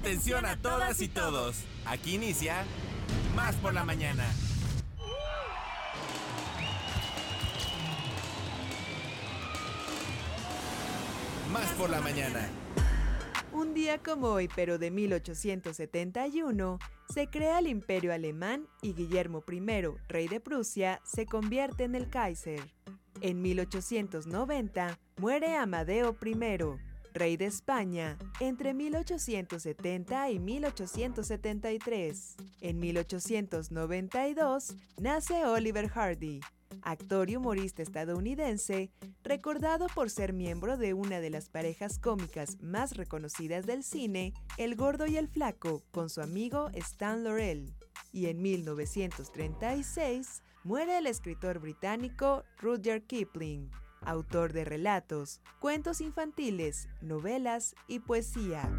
Atención a todas y todos. Aquí inicia Más por la mañana. Más por la mañana. Un día como hoy, pero de 1871, se crea el Imperio Alemán y Guillermo I, rey de Prusia, se convierte en el Kaiser. En 1890, muere Amadeo I, rey de España, entre 1870 y 1873. En 1892, nace Oliver Hardy, actor y humorista estadounidense, recordado por ser miembro de una de las parejas cómicas más reconocidas del cine, El Gordo y el Flaco, con su amigo Stan Laurel. Y en 1936 muere el escritor británico Rudyard Kipling, autor de relatos, cuentos infantiles, novelas y poesía.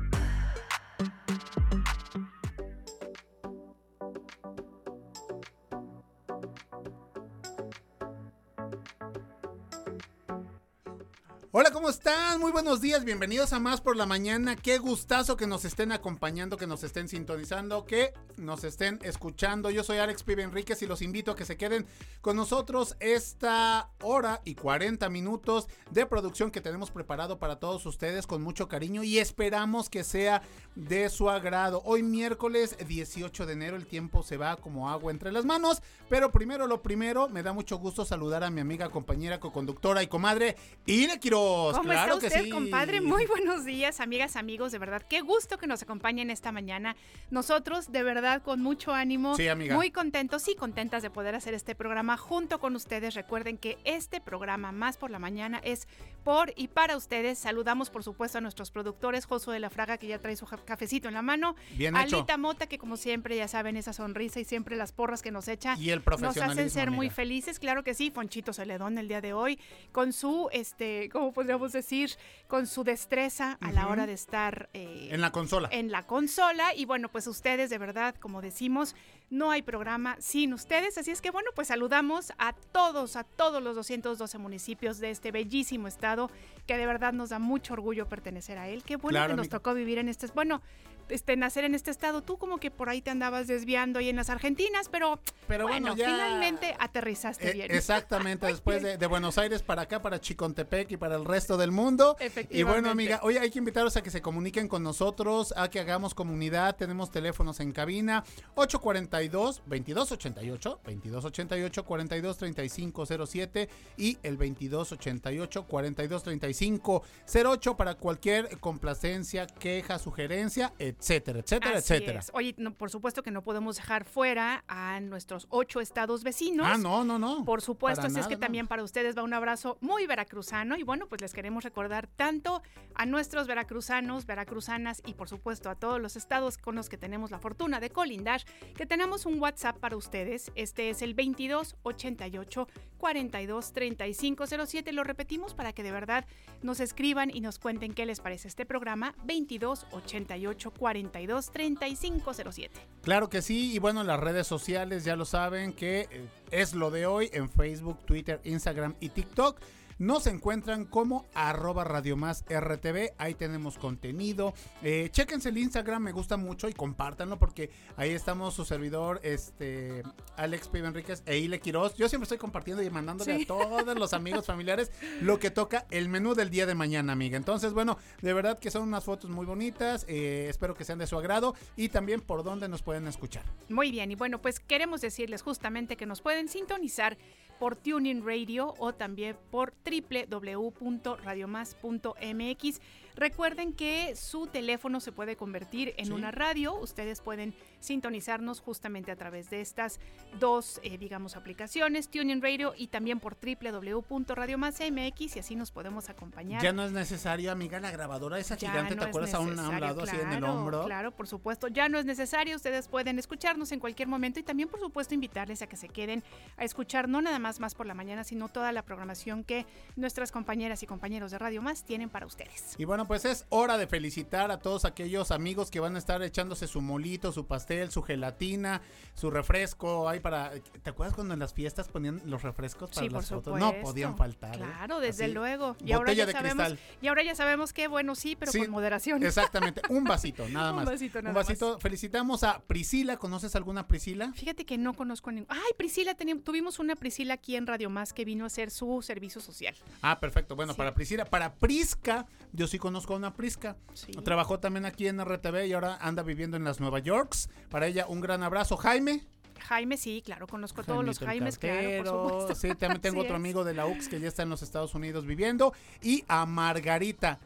¿Cómo están? Muy buenos días, bienvenidos a Más por la Mañana. Qué gustazo que nos estén acompañando, que nos estén sintonizando, que nos estén escuchando. Yo soy Alex Pibe Enríquez y los invito a que se queden con nosotros esta hora y 40 minutos de producción que tenemos preparado para todos ustedes con mucho cariño y esperamos que sea de su agrado. Hoy miércoles 18 de enero el tiempo se va como agua entre las manos, pero primero lo primero, me da mucho gusto saludar a mi amiga, compañera, coconductora y comadre Ire Quiroz. ¿Cómo claro está usted, sí. compadre? Muy buenos días, amigas, amigos, de verdad. Qué gusto que nos acompañen esta mañana. Nosotros, de verdad, con mucho ánimo, Sí, amiga. muy contentos y contentas de poder hacer este programa junto con ustedes. Recuerden que este programa, Más por la Mañana, es por y para ustedes. Saludamos, por supuesto, a nuestros productores, Josué de la Fraga, que ya trae su cafecito en la mano. Bien hecho. Alita Mota, que como siempre, ya saben, esa sonrisa y siempre las porras que nos echa. Y el Nos hacen ser muy felices, claro que sí. Fonchito Celedón el día de hoy, con su, este, ¿cómo podríamos decir? Con su destreza a la hora de estar eh, En la consola. en la consola. Y bueno, pues ustedes, de verdad, como decimos, no hay programa sin ustedes. Así es que bueno, pues saludamos a todos, a todos los 212 municipios de este bellísimo estado, que de verdad nos da mucho orgullo pertenecer a él. Qué bueno Claro, que nos tocó vivir en este, bueno, este, nacer en este estado. Tú como que por ahí te andabas desviando ahí en las Argentinas, pero, Pero bueno, ya- finalmente aterrizaste Eh, bien. exactamente, después de, de Buenos Aires para acá, para Chicontepec y para el resto del mundo. Y Efectivamente. bueno, amiga, hoy hay que invitarlos a que se comuniquen con nosotros, a que hagamos comunidad. Tenemos teléfonos en cabina 842 2288 2288 423507 y el 2288 423508 para cualquier complacencia, queja, sugerencia, etcétera, etcétera, Así etcétera. es. Oye, no, por supuesto que no podemos dejar fuera a nuestros ocho estados vecinos. Ah, no, no, no. Por supuesto, Para así es que no. también para ustedes va un abrazo muy veracruzano y bueno, pues les queremos recordar tanto a nuestros veracruzanos, veracruzanas y por supuesto a todos los estados con los que tenemos la fortuna de colindar, que tenemos un WhatsApp para ustedes. Este es el 2288 42 3507. Lo repetimos para que de verdad nos escriban y nos cuenten qué les parece este programa 2288 42 3507. Claro que sí, y bueno, las redes sociales ya lo saben que eh, es lo de hoy en Facebook, Twitter, Instagram y TikTok. Nos encuentran como arroba Radio Más RTV. Ahí tenemos contenido. Eh, chéquense el Instagram, me gusta mucho y compártanlo porque ahí estamos su servidor, este Alex Pibe Enríquez e Ile Quiroz. Yo siempre estoy compartiendo y mandándole Sí. a todos los amigos familiares lo que toca el menú del día de mañana, amiga. Entonces, bueno, de verdad que son unas fotos muy bonitas. eh, espero que sean de su agrado y también por dónde nos pueden escuchar. Muy bien, y bueno, pues queremos decirles justamente que nos pueden sintonizar por Tuning Radio o también por www.radiomás.mx. Recuerden que su teléfono se puede convertir en Sí. una radio. Ustedes pueden sintonizarnos justamente a través de estas dos, eh, digamos, aplicaciones, Tuning Radio y también por www.radiomás.mx y así nos podemos acompañar. Ya no es necesario, amiga, la grabadora esa Ya gigante, no ¿te acuerdas? A un, a un lado, así en el claro, hombro. Claro, por supuesto. Ya no es necesario. Ustedes pueden escucharnos en cualquier momento y también, por supuesto, invitarles a que se queden a escuchar no nada más más por la mañana, sino toda la programación que nuestras compañeras y compañeros de Radio Más tienen para ustedes. Y bueno, Bueno, pues es hora de felicitar a todos aquellos amigos que van a estar echándose su molito, su pastel, su gelatina, su refresco. Ahí para. ¿Te acuerdas cuando en las fiestas ponían los refrescos para Sí, por las fotos? No podían faltar. ¿eh? Claro, desde Así, luego. Y ahora, ya de sabemos, cristal. y ahora ya sabemos que, bueno, sí, pero Sí, con moderación. Exactamente, un vasito, nada Un más. vasito, nada un vasito. Felicitamos a Priscila. ¿Conoces alguna Priscila? Fíjate que no conozco ningún. Ay, Priscila, tuvimos una Priscila aquí en Radio Más que vino a hacer su servicio social. Ah, perfecto. Bueno, Sí. para Priscila, para Prisca, yo sí conozco a una Prisca. Sí. Trabajó también aquí en RTV y ahora anda viviendo en las Nueva Yorks. Para ella, un gran abrazo. Jaime. Jaime, sí, claro, conozco a todos los Jaimito Jaimes, claro, cartero. por supuesto. Sí, también tengo Así otro es. amigo de la UX que ya está en los Estados Unidos viviendo. Y a Margarita,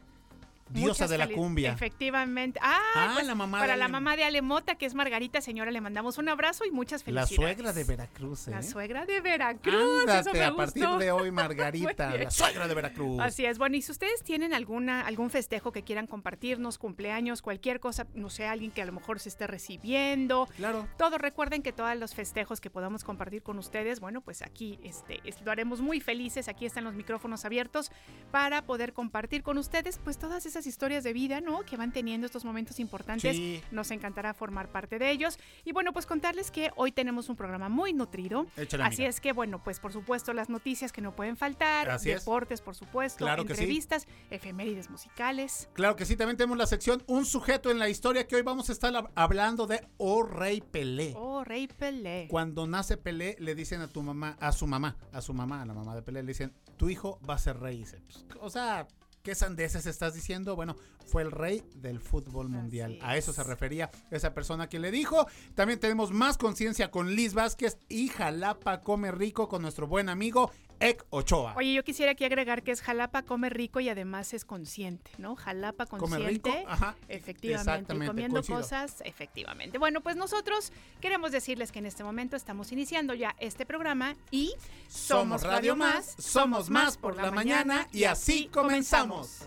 diosa de la cumbia. Efectivamente. Ah, Ah, pues, la mamá para la Ale- mamá de Alemota, que es Margarita, señora, le mandamos un abrazo y muchas La felicidades. suegra de Veracruz, ¿eh? La suegra de Veracruz. Ándate, eso me a partir de hoy, Margarita, la suegra de Veracruz. Así es. Bueno, y si ustedes tienen alguna algún festejo que quieran compartirnos, cumpleaños, cualquier cosa, no sé, alguien que a lo mejor se esté recibiendo, Claro. todo recuerden que todos los festejos que podamos compartir con ustedes, bueno, pues aquí este, es- lo haremos muy felices. Aquí están los micrófonos abiertos para poder compartir con ustedes, pues todas esas historias de vida, ¿no? Que van teniendo estos momentos importantes. Sí. Nos encantará formar parte de ellos. Y bueno, pues contarles que hoy tenemos un programa muy nutrido. Échale, Así amiga. es que, bueno, pues por supuesto las noticias que no pueden faltar, Así es. deportes, por supuesto, Claro que sí. entrevistas, efemérides musicales. Claro que sí, también tenemos la sección Un sujeto en la historia que hoy vamos a estar hab- hablando de O Rey Pelé. Oh, Rey Pelé. Cuando nace Pelé, le dicen a tu mamá, a su mamá, a su mamá, a la mamá de Pelé, le dicen, tu hijo va a ser rey. "Pues, o sea, ¿qué sandeces estás diciendo? Bueno, fue el rey del fútbol mundial. A eso se refería esa persona que le dijo. También tenemos más conciencia con Liz Vázquez y Jalapa Come Rico con nuestro buen amigo Ek Ochoa. Oye, yo quisiera aquí agregar que es Jalapa come rico y además es consciente, ¿no? Jalapa Come consciente. rico, ajá. Efectivamente, y comiendo coincido. cosas, efectivamente. Bueno, pues nosotros queremos decirles que en este momento estamos iniciando ya este programa y Somos Radio Más, somos más por la mañana y así comenzamos.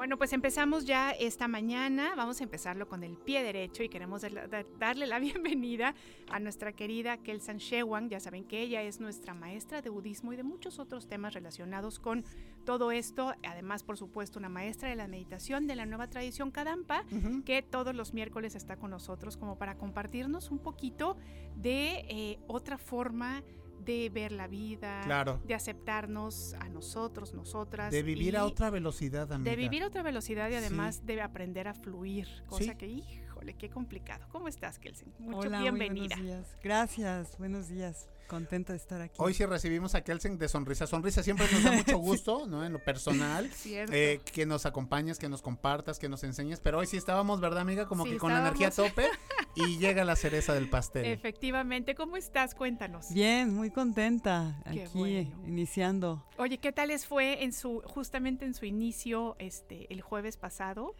Bueno, pues empezamos ya esta mañana. Vamos a empezarlo con el pie derecho y queremos darle- da- darle la bienvenida a nuestra querida Kelsan Shewang. Ya saben que ella es nuestra maestra de budismo y de muchos otros temas relacionados con todo esto. Además, por supuesto, una maestra de la meditación de la nueva tradición Kadampa, que todos los miércoles está con nosotros como para compartirnos un poquito de eh, otra forma de ver la vida, Claro. de aceptarnos a nosotros, nosotras. De vivir a otra velocidad, amiga. de vivir a otra velocidad y Sí. además de aprender a fluir, cosa Sí. que, híjole, qué complicado. ¿Cómo estás, Kelsen? Mucho Hola, muy buenos días. Gracias, buenos días. Contenta de estar aquí. Hoy sí recibimos a Kelsen de Sonrisa. Sonrisa siempre nos da mucho gusto, ¿no? En lo personal. Cierto. eh, que nos acompañes, que nos compartas, que nos enseñes. Pero hoy sí estábamos, ¿verdad, amiga? Como Sí, que con la energía a tope y llega la cereza del pastel. Efectivamente, ¿cómo estás? Cuéntanos. Bien, muy contenta Qué aquí bueno. iniciando. Oye, ¿qué tal les fue en su, justamente en su inicio, este, el jueves pasado?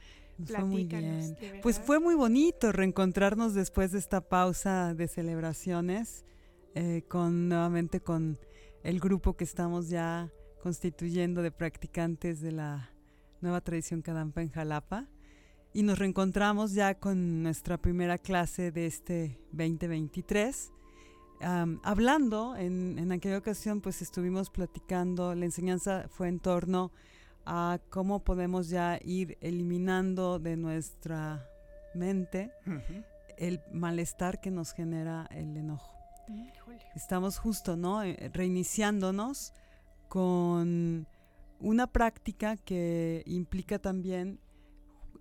Fue muy bien. Pues fue muy bonito reencontrarnos después de esta pausa de celebraciones eh, con nuevamente con el grupo que estamos ya constituyendo de practicantes de la nueva tradición Kadampa en Jalapa. Y nos reencontramos ya con nuestra primera clase de este 2023. Am, hablando, en, en aquella ocasión pues estuvimos platicando, la enseñanza fue en torno a cómo podemos ya ir eliminando de nuestra mente el malestar que nos genera el enojo. Estamos justo, ¿no? Eh, Reiniciándonos con una práctica que implica también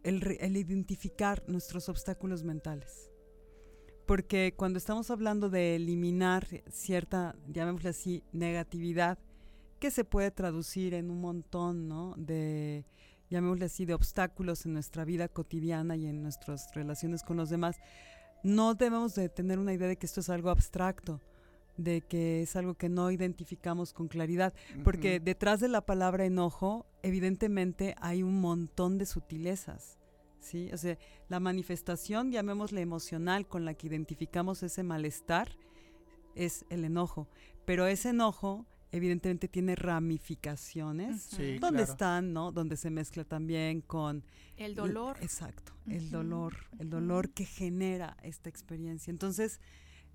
el identificar nuestros obstáculos mentales. Porque cuando estamos hablando de eliminar cierta, llamémosle así, negatividad, que se puede traducir en un montón, ¿no? De, llamémosle así, de obstáculos en nuestra vida cotidiana y en nuestras relaciones con los demás, no debemos de tener una idea de que esto es algo abstracto. de que es algo que no identificamos con claridad, porque detrás de la palabra enojo, evidentemente hay un montón de sutilezas. ¿sí? O sea, la manifestación, llamémosle emocional, con la que identificamos ese malestar, es el enojo. Pero ese enojo, evidentemente, tiene ramificaciones. Sí, ¿Dónde claro. están, no? Donde se mezcla también con El dolor. Exacto, el dolor, el dolor que genera esta experiencia. Entonces,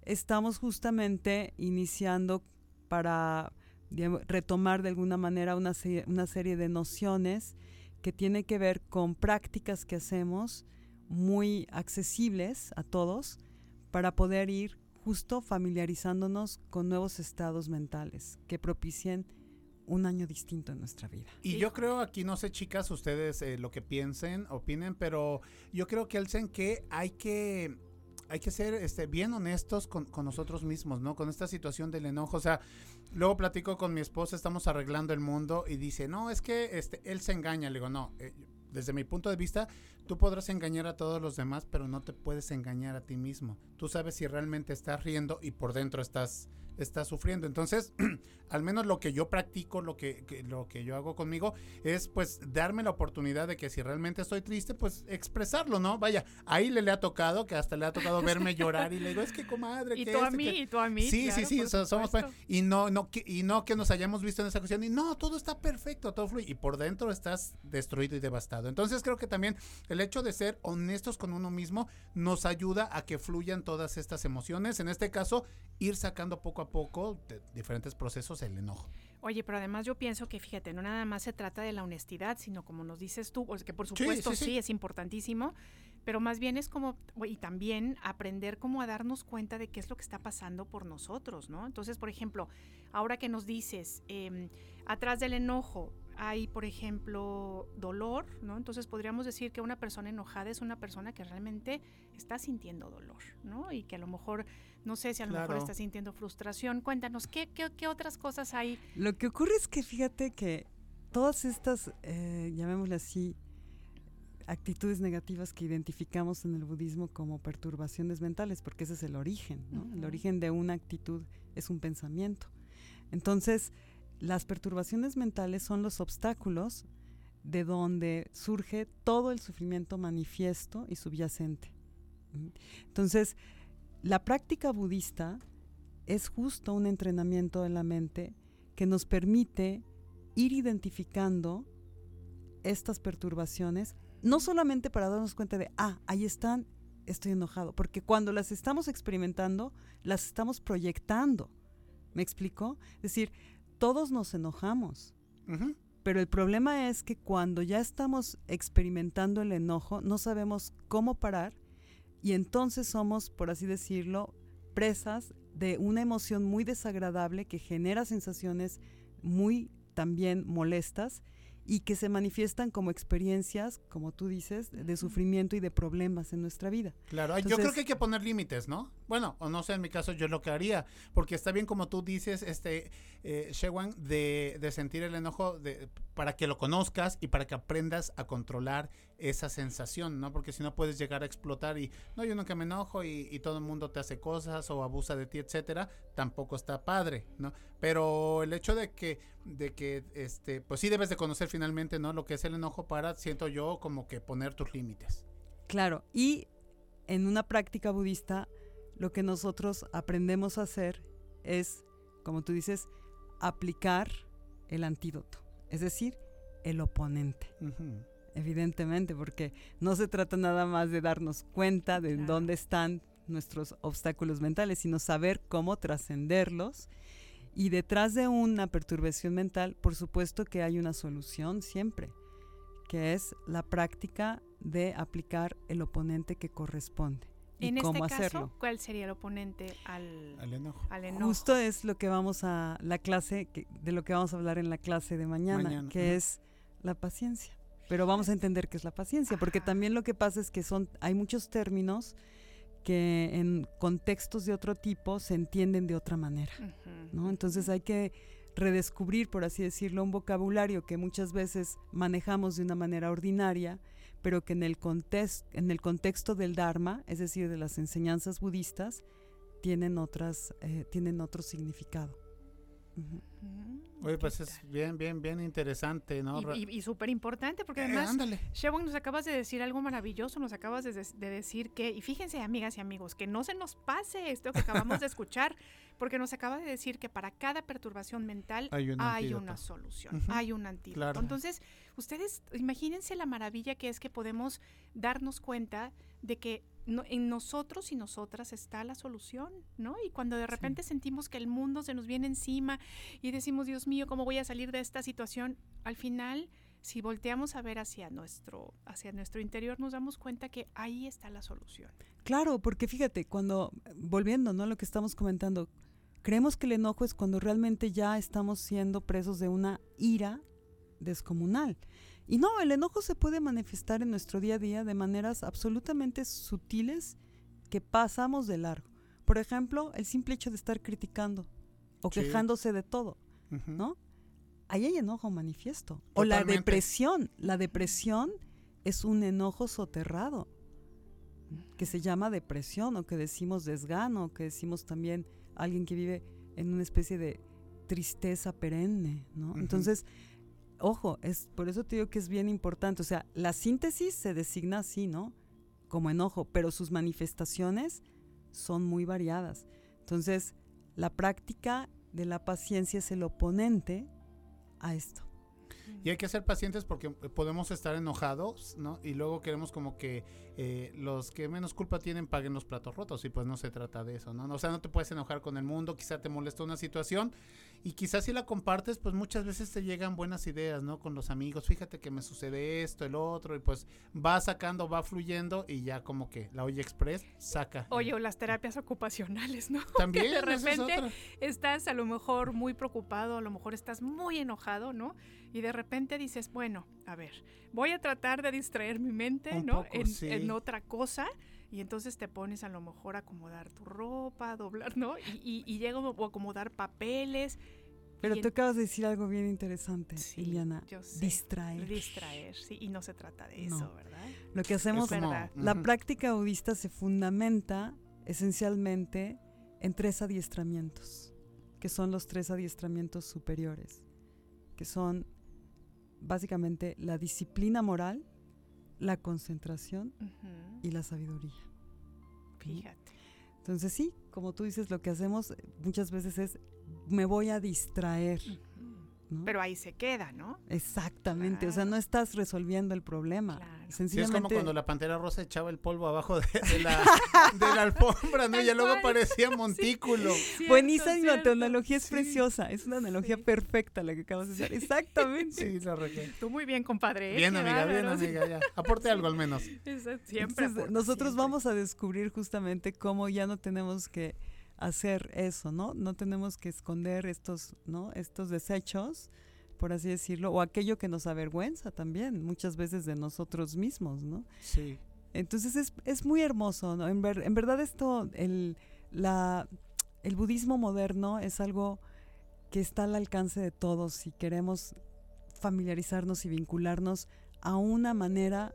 estamos justamente iniciando para digamos, retomar de alguna manera una, se- una serie de nociones que tiene que ver con prácticas que hacemos muy accesibles a todos para poder ir justo familiarizándonos con nuevos estados mentales que propicien un año distinto en nuestra vida. Y yo creo aquí, no sé chicas, ustedes eh, lo que piensen, opinen, pero yo creo que Elsen que hay que hay que ser este, bien honestos con, con nosotros mismos, ¿no? Con esta situación del enojo. O sea, luego platico con mi esposa, estamos arreglando el mundo y dice, no, es que este, él se engaña. Le digo, no, eh, desde mi punto de vista, tú podrás engañar a todos los demás, pero no te puedes engañar a ti mismo. Tú sabes si realmente estás riendo y por dentro estás, estás sufriendo. Entonces, al menos lo que yo practico, lo que, que- lo que yo hago conmigo, es pues darme la oportunidad de que si realmente estoy triste, pues expresarlo, ¿no? Vaya, ahí le, le ha tocado, que hasta le ha tocado verme llorar y le digo, es que comadre, Y tú a mí, que-". y tú a mí. Sí, claro, sí, sí, so- somos y no, no que, y no que nos hayamos visto en esa ocasión y no, todo está perfecto, todo fluye y por dentro estás destruido y devastado. Entonces creo que también el hecho de ser honestos con uno mismo nos ayuda a que fluyan todas estas emociones. En este caso, ir sacando poco a poco de diferentes procesos el enojo. Oye, pero además yo pienso que, fíjate, no nada más se trata de la honestidad, sino como nos dices tú, que por supuesto sí, sí, sí. es importantísimo, pero más bien es como, y también aprender como a darnos cuenta de qué es lo que está pasando por nosotros, ¿no? Entonces, por ejemplo, ahora que nos dices, em, atrás del enojo hay, por ejemplo, dolor, ¿no? Entonces podríamos decir que una persona enojada es una persona que realmente está sintiendo dolor, ¿no? Y que a lo mejor, no sé si a lo mejor Claro. está sintiendo frustración. Cuéntanos, ¿qué, qué, qué otras cosas hay Lo que ocurre es que fíjate que todas estas, eh, llamémosle así, actitudes negativas que identificamos en el budismo como perturbaciones mentales, porque ese es el origen, ¿no? El origen de una actitud es un pensamiento. Entonces, las perturbaciones mentales son los obstáculos de donde surge todo el sufrimiento manifiesto y subyacente. Entonces, la práctica budista es justo un entrenamiento de la mente que nos permite ir identificando estas perturbaciones, no solamente para darnos cuenta de, ah, ahí están, estoy enojado, porque cuando las estamos experimentando, las estamos proyectando. ¿Me explico? Es decir, todos nos enojamos, pero el problema es que cuando ya estamos experimentando el enojo, no sabemos cómo parar y entonces somos, por así decirlo, presas de una emoción muy desagradable que genera sensaciones muy también molestas y que se manifiestan como experiencias, como tú dices, de sufrimiento y de problemas en nuestra vida. Claro, yo creo que hay que poner límites, ¿no? Bueno, o no sé, en mi caso yo lo que haría, porque está bien como tú dices, este, eh, Shewan, de, de sentir el enojo de, para que lo conozcas y para que aprendas a controlar esa sensación, ¿no? Porque si no puedes llegar a explotar y, no, yo nunca me enojo y, y todo el mundo te hace cosas o abusa de ti, etcétera, tampoco está padre, ¿no? Pero el hecho de que, de que, este, pues sí debes de conocer finalmente, ¿no? Lo que es el enojo para, siento yo, como que poner tus límites. Claro, y en una práctica budista, lo que nosotros aprendemos a hacer es, como tú dices, aplicar el antídoto, es decir, el oponente. Evidentemente, porque no se trata nada más de darnos cuenta de Claro. dónde están nuestros obstáculos mentales, sino saber cómo trascenderlos. Y detrás de una perturbación mental, por supuesto que hay una solución siempre, que es la práctica de aplicar el oponente que corresponde. Y En cómo este caso, hacerlo. ¿cuál sería el oponente al, Al enojo. al enojo? Justo es lo que vamos a la clase, que- de lo que vamos a hablar en la clase de mañana, Mañana, que es la paciencia. Pero vamos a entender qué es la paciencia, porque también lo que pasa es que son, hay muchos términos que en contextos de otro tipo se entienden de otra manera, ¿no? Entonces hay que redescubrir, por así decirlo, un vocabulario que muchas veces manejamos de una manera ordinaria, pero que en el, en el contexto del Dharma, es decir, de las enseñanzas budistas, tienen otras, eh, tienen otro significado. Oye, pues ¿qué es tal? bien, bien, bien interesante, ¿no? Y, y- y súper importante, porque Eh, además, ándale. Shevon, nos acabas de decir algo maravilloso, nos acabas de, de decir que, y fíjense, amigas y amigos, que no se nos pase esto que acabamos de escuchar, porque nos acaba de decir que para cada perturbación mental Hay un hay una solución, Ujú, hay un antídoto. claro. Entonces, ustedes imagínense la maravilla que es que podemos darnos cuenta de que no- en nosotros y nosotras está la solución, ¿no? Y cuando de repente sentimos que el mundo se nos viene encima y decimos, Dios mío, ¿cómo voy a salir de esta situación? Al final, si volteamos a ver hacia nuestro, hacia nuestro interior, nos damos cuenta que ahí está la solución. Claro, porque fíjate, cuando, volviendo ¿no? a lo que estamos comentando, creemos que el enojo es cuando realmente ya estamos siendo presos de una ira descomunal. Y no, el enojo se puede manifestar en nuestro día a día de maneras absolutamente sutiles que pasamos de largo. Por ejemplo, el simple hecho de estar criticando o Sí. quejándose de todo, ¿no? Ahí hay enojo manifiesto. O la depresión. La depresión es un enojo soterrado que se llama depresión o que decimos desgano, que decimos también alguien que vive en una especie de tristeza perenne, ¿no? Entonces, ojo, es por eso te digo que es bien importante, o sea, la síntesis se designa así, ¿no? Como enojo, pero sus manifestaciones son muy variadas. Entonces, la práctica de la paciencia es el oponente a esto. Y hay que ser pacientes porque podemos estar enojados, ¿no? Y luego queremos como que eh, los que menos culpa tienen paguen los platos rotos y pues no se trata de eso, ¿no? O sea, no te puedes enojar con el mundo, quizá te molesta una situación y quizás si la compartes, pues muchas veces te llegan buenas ideas, ¿no? Con los amigos, fíjate que me sucede esto, el otro y pues va sacando, va fluyendo y ya como que la olla express saca. Oye, o las terapias ocupacionales, ¿no? también de esa es repente estás a lo mejor muy preocupado, a lo mejor estás muy enojado, ¿no? Y de repente dices, bueno, a ver, voy a tratar de distraer mi mente, Un ¿no? poco, en, sí. en otra cosa. Y entonces te pones a lo mejor a acomodar tu ropa, a doblar, ¿no? Y, y, y llega o acomodar papeles. Pero tú acabas de decir algo bien interesante, Sí, yo sé. Distraer. Distraer, sí. Y no se trata de No. eso, ¿verdad? Lo que hacemos, Es verdad. la práctica budista se fundamenta esencialmente en tres adiestramientos, que son los tres adiestramientos superiores, que son básicamente la disciplina moral, la concentración y la sabiduría. Fíjate. Entonces sí, como tú dices, lo que hacemos muchas veces es me voy a distraer. ¿No? Pero ahí se queda, ¿no? Exactamente, o sea, no estás resolviendo el problema. Claro. Sí, es Sí, es Sencillamente como cuando la pantera rosa echaba el polvo abajo de, de la, de la alfombra, ¿no? Y ya luego parecía montículo. Cierto, Buenísima, cierto. tu analogía es Sí. preciosa, es una analogía Sí. perfecta la que acabas de hacer. Exactamente. Sí, la regué. Tú muy bien, compadre. ¿eh? Bien, amiga, bien, amiga, ya. Aporte algo al menos. Eso Siempre. Entonces, aporta, nosotros siempre. vamos a descubrir justamente cómo ya no tenemos que hacer eso, ¿no? No tenemos que esconder estos, ¿no? Estos desechos, por así decirlo, o aquello que nos avergüenza también, muchas veces de nosotros mismos, ¿no? Sí. Entonces es, es muy hermoso, ¿no? En, ver- en verdad esto, el, la, el budismo moderno es algo que está al alcance de todos si queremos familiarizarnos y vincularnos a una manera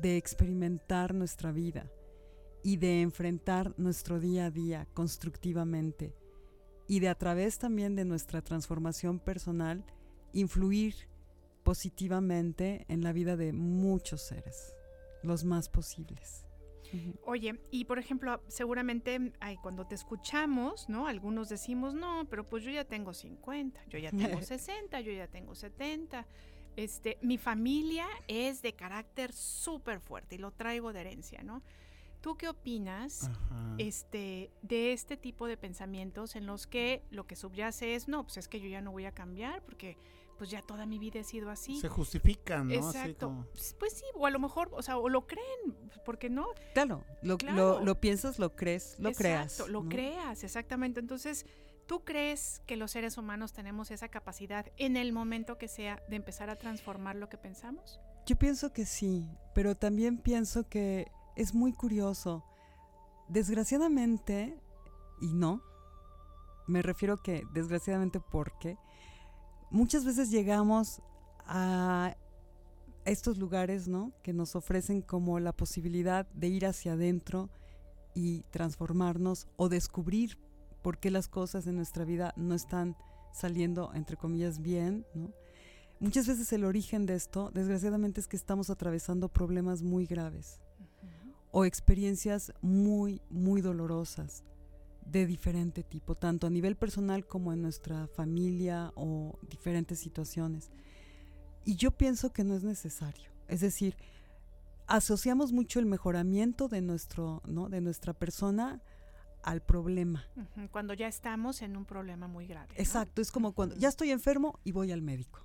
de experimentar nuestra vida y de enfrentar nuestro día a día constructivamente y de a través también de nuestra transformación personal influir positivamente en la vida de muchos seres, los más posibles. Oye, y por ejemplo, seguramente ay, cuando te escuchamos, ¿no? Algunos decimos, no, pero pues yo ya tengo 50, yo ya tengo 60, yo ya tengo 70. Este, mi familia es de carácter súper fuerte y lo traigo de herencia, ¿no? ¿Tú qué opinas Ajá. este, de este tipo de pensamientos en los que lo que subyace es, no, pues es que yo ya no voy a cambiar porque pues ya toda mi vida he sido así? Se justifican, ¿no? Así Exacto. como- Pues- Pues sí, o a lo mejor, o sea, o lo creen, porque no, Claro, lo, Claro. Lo, lo piensas, lo crees, lo creas. Exacto, lo ¿no? creas, exactamente. Entonces, ¿tú crees que los seres humanos tenemos esa capacidad en el momento que sea de empezar a transformar lo que pensamos? Yo pienso que sí, pero también pienso que es muy curioso. Desgraciadamente, y no, me refiero que desgraciadamente porque muchas veces llegamos a estos lugares, ¿no? Que nos ofrecen como la posibilidad de ir hacia adentro y transformarnos o descubrir por qué las cosas en nuestra vida no están saliendo, entre comillas, bien. Muchas veces el origen de esto, desgraciadamente, es que estamos atravesando problemas muy graves o experiencias muy, muy dolorosas de diferente tipo, tanto a nivel personal como en nuestra familia o diferentes situaciones. Y yo pienso que no es necesario. Es decir, asociamos mucho el mejoramiento de, nuestro, ¿no? de nuestra persona al problema. Cuando ya estamos en un problema muy grave. ¿no? Exacto, es como cuando ya estoy enfermo y voy al médico.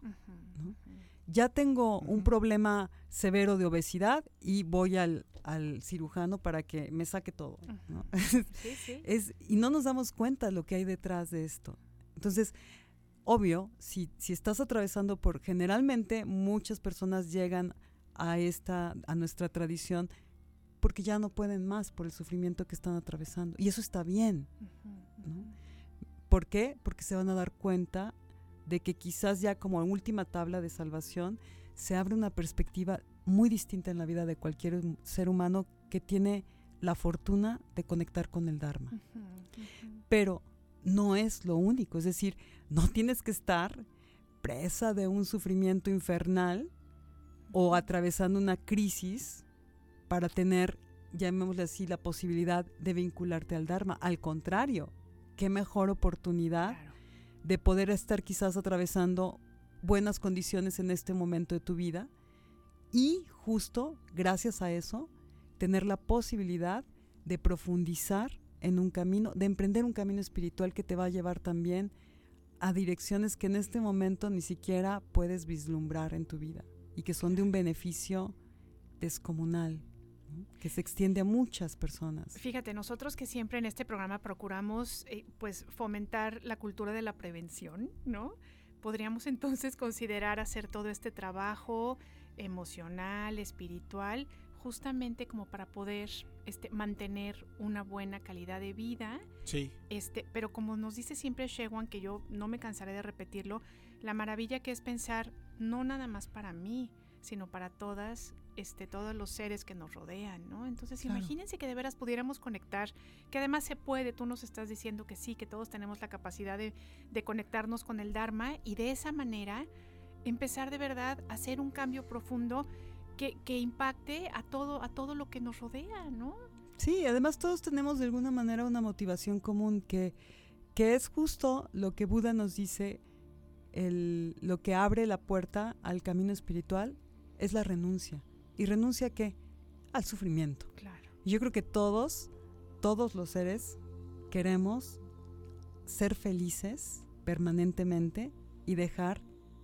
Ya tengo un problema severo de obesidad y voy al, al cirujano para que me saque todo. ¿no? Sí, sí. es, y no nos damos cuenta lo que hay detrás de esto. Entonces, obvio, si, si estás atravesando por, generalmente muchas personas llegan a esta, a nuestra tradición porque ya no pueden más por el sufrimiento que están atravesando. Y eso está bien. ¿Por qué? Porque se van a dar cuenta de que quizás ya como última tabla de salvación se abre una perspectiva muy distinta en la vida de cualquier ser humano que tiene la fortuna de conectar con el Dharma. Pero no es lo único, es decir, no tienes que estar presa de un sufrimiento infernal o atravesando una crisis para tener, llamémosle así, la posibilidad de vincularte al Dharma. Al contrario, qué mejor oportunidad Claro. De poder estar quizás atravesando buenas condiciones en este momento de tu vida y justo gracias a eso tener la posibilidad de profundizar en un camino, de emprender un camino espiritual que te va a llevar también a direcciones que en este momento ni siquiera puedes vislumbrar en tu vida y que son de un beneficio descomunal. Que se extiende a muchas personas. Fíjate, nosotros que siempre en este programa procuramos eh, pues fomentar la cultura de la prevención, ¿no? Podríamos entonces considerar hacer todo este trabajo emocional, espiritual, justamente como para poder este, mantener una buena calidad de vida Sí. este, pero como nos dice siempre Shewan, que yo no me cansaré de repetirlo, la maravilla que es pensar no nada más para mí, sino para todas, este, todos los seres que nos rodean, ¿no? Entonces Claro. imagínense que de veras pudiéramos conectar, que además se puede, tú nos estás diciendo que sí, que todos tenemos la capacidad de, de conectarnos con el Dharma y de esa manera empezar de verdad a hacer un cambio profundo que, que impacte a todo, a todo lo que nos rodea, ¿no? Sí, además todos tenemos de alguna manera una motivación común que, que es justo lo que Buda nos dice, el, lo que abre la puerta al camino espiritual es la renuncia. ¿Y renuncia a qué? Al sufrimiento. Claro. Yo creo que todos, todos los seres queremos ser felices permanentemente y dejar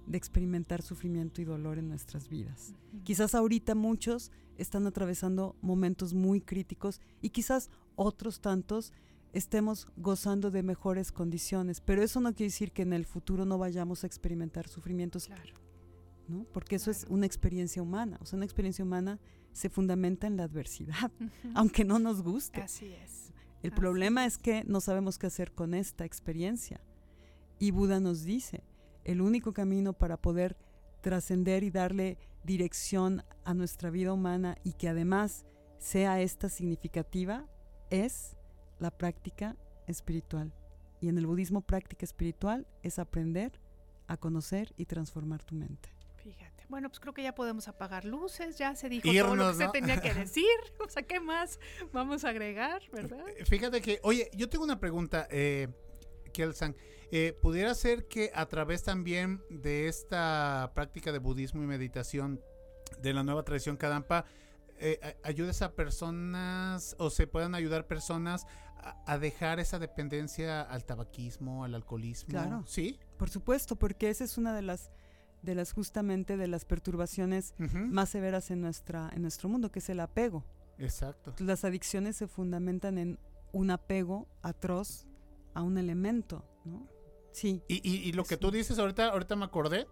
de experimentar sufrimiento y dolor en nuestras vidas. Quizás ahorita muchos están atravesando momentos muy críticos y quizás otros tantos estemos gozando de mejores condiciones, pero eso no quiere decir que en el futuro no vayamos a experimentar sufrimientos, Claro. ¿No? Porque eso es una experiencia humana, o sea, una experiencia humana se fundamenta en la adversidad, aunque no nos guste. Así es. El Así problema es. es que no sabemos qué hacer con esta experiencia. Y Buda nos dice, el único camino para poder trascender y darle dirección a nuestra vida humana y que además sea esta significativa es la práctica espiritual. Y en el budismo práctica espiritual es aprender a conocer y transformar tu mente. Bueno, pues creo que ya podemos apagar luces, ya se dijo todo lo que se ¿no? tenía que decir. O sea, ¿qué más vamos a agregar, verdad? Fíjate que, oye, yo tengo una pregunta, eh, Kelsan. Eh, ¿Pudiera ser que a través también de esta práctica de budismo y meditación de la nueva tradición Kadampa, eh, ayudes a personas o se puedan ayudar personas a, a dejar esa dependencia al tabaquismo, al alcoholismo? Claro. Sí. Por supuesto, porque esa es una de las, de las justamente de las perturbaciones más severas en, nuestra, en nuestro mundo, que es el apego. Exacto. Las adicciones se fundamentan en un apego atroz a un elemento, ¿no? Sí, Y, y, y lo que tú dices ahorita, ahorita me acordé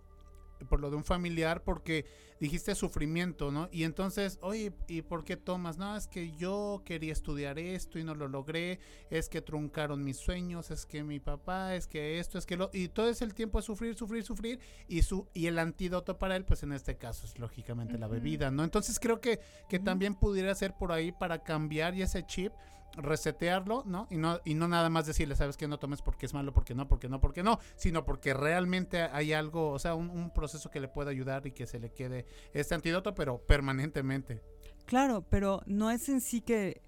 por lo de un familiar porque dijiste sufrimiento, ¿no? Y entonces, oye, ¿y por qué tomas? No, es que yo quería estudiar esto y no lo logré, es que truncaron mis sueños, es que mi papá, es que esto, es que lo... Y todo es el tiempo de sufrir, sufrir, sufrir y, su, y el antídoto para él, pues en este caso es lógicamente la bebida, ¿no? Entonces creo que, que también pudiera ser por ahí para cambiar y ese chip resetearlo, ¿no? Y no y no nada más decirle, sabes que no tomes porque es malo, porque no, porque no, porque no, sino porque realmente hay algo, o sea, un, un proceso que le pueda ayudar y que se le quede este antídoto, pero permanentemente. Claro, pero no es en sí que,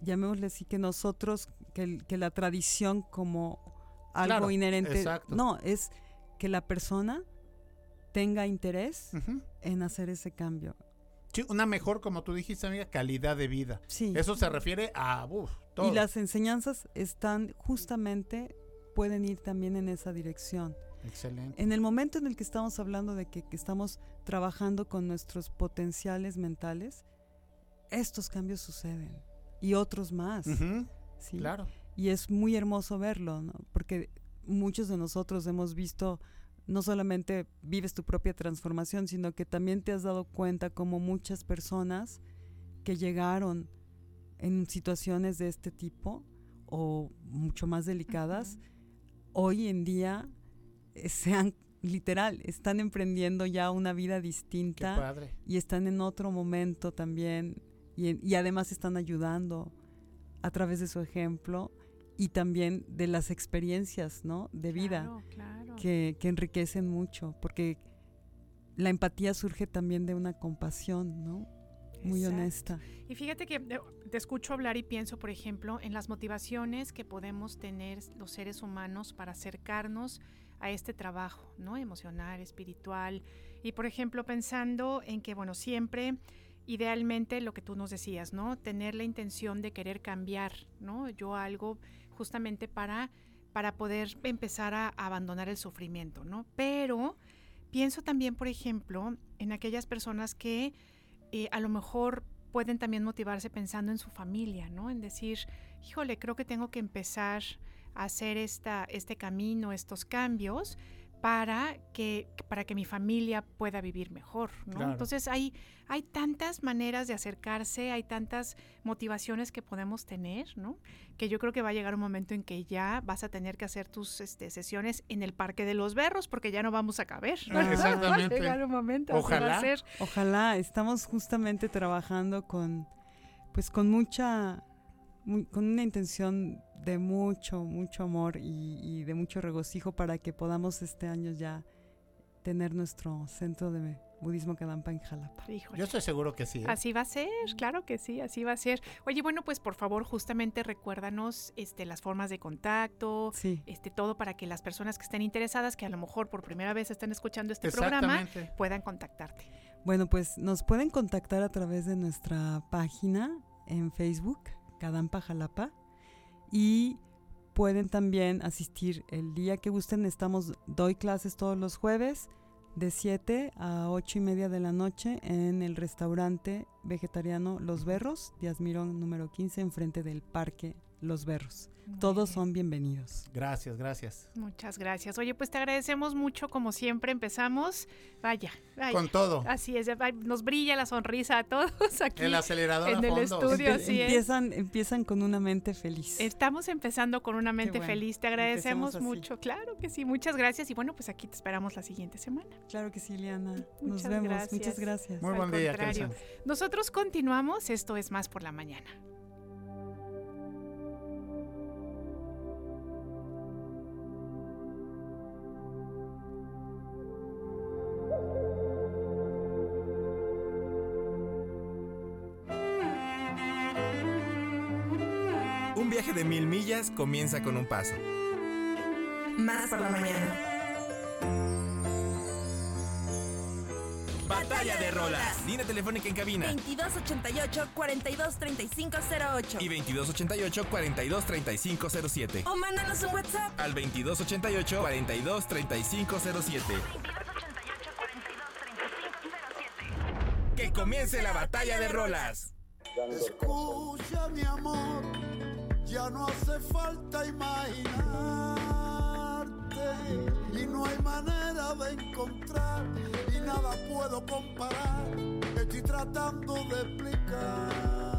llamémosle así, que nosotros, que, que la tradición como algo Claro, inherente. exacto. No, es que la persona tenga interés en hacer ese cambio. Sí, una mejor, como tú dijiste, amiga, calidad de vida. Sí. Eso se refiere a uf, todo. Y las enseñanzas están justamente, pueden ir también en esa dirección. Excelente. En el momento en el que estamos hablando de que, que estamos trabajando con nuestros potenciales mentales, estos cambios suceden y otros más. ¿sí? Claro. Y es muy hermoso verlo, ¿no? porque muchos de nosotros hemos visto, no solamente vives tu propia transformación, sino que también te has dado cuenta como muchas personas que llegaron en situaciones de este tipo o mucho más delicadas, hoy en día eh, sean literal, están emprendiendo ya una vida Qué distinta padre. y están en otro momento también y además están ayudando a través de su ejemplo y también de las experiencias ¿no? de vida Claro, que, que enriquecen mucho porque la empatía surge también de una compasión ¿no? muy Exacto. honesta Y fíjate que eh, te escucho hablar y pienso, por ejemplo, en las motivaciones que podemos tener los seres humanos para acercarnos a este trabajo, ¿no? Emocional, espiritual. Y, por ejemplo, pensando en que, bueno, siempre, idealmente, lo que tú nos decías, ¿no? Tener la intención de querer cambiar, ¿no? Yo algo justamente para, para poder empezar a, abandonar el sufrimiento, ¿no? Pero pienso también, por ejemplo, en aquellas personas que eh, a lo mejor pueden también motivarse pensando en su familia, ¿no? En decir, híjole, creo que tengo que empezar a hacer esta, este camino, estos cambios para que, para que mi familia pueda vivir mejor, ¿no? Claro. Entonces hay, hay tantas maneras de acercarse, hay tantas motivaciones que podemos tener, ¿no? Que yo creo que va a llegar un momento en que ya vas a tener que hacer tus este, sesiones en el Parque de los Berros porque ya no vamos a caber. Ah, exactamente. Va a llegar un momento, Ojalá. ser. Ojalá, estamos justamente trabajando con, pues con mucha, mu- con una intención de mucho, mucho amor y, y de mucho regocijo para que podamos este año ya tener nuestro centro de budismo Kadampa en Jalapa. Híjole. Yo estoy seguro que sí. ¿eh? Así va a ser, claro que sí, así va a ser. Oye, bueno, pues por favor, justamente recuérdanos este, las formas de contacto, Sí, este, todo para que las personas que estén interesadas, que a lo mejor por primera vez están escuchando este programa, puedan contactarte. bueno, pues nos pueden contactar a través de nuestra página en Facebook, Kadampa Jalapa, y pueden también asistir el día que gusten. Estamos, doy clases todos los jueves de 7 a 8 y media de la noche en el restaurante vegetariano Los Berros, Díaz Mirón número 15, enfrente del Parque Los Berros. Muy Todos bien. son bienvenidos. Gracias, gracias. Muchas gracias. Oye, pues te agradecemos mucho, como siempre empezamos. Vaya, vaya. Con todo. Así es, nos brilla la sonrisa a todos aquí. El acelerador en a el fondo. estudio. Así es. empiezan, empiezan con una mente feliz. Estamos empezando con una mente bueno. feliz. Te agradecemos mucho. Claro que sí. Muchas gracias. Y bueno, pues aquí te esperamos la siguiente semana. Claro que sí, Liana. Nos Muchas vemos. gracias. Muchas gracias. Muy Al buen día. Nosotros continuamos. Esto es Más por la Mañana. Viaje de mil millas comienza con un paso. Más por la mañana. Batalla de rolas. Línea telefónica en cabina. 2288-423508. Y 2288-423507. O mándanos un WhatsApp. Al 2288-423507. Que comience la batalla de rolas. Escucha mi amor, ya no hace falta imaginarte y no hay manera de encontrar y nada puedo comparar. Estoy tratando de explicar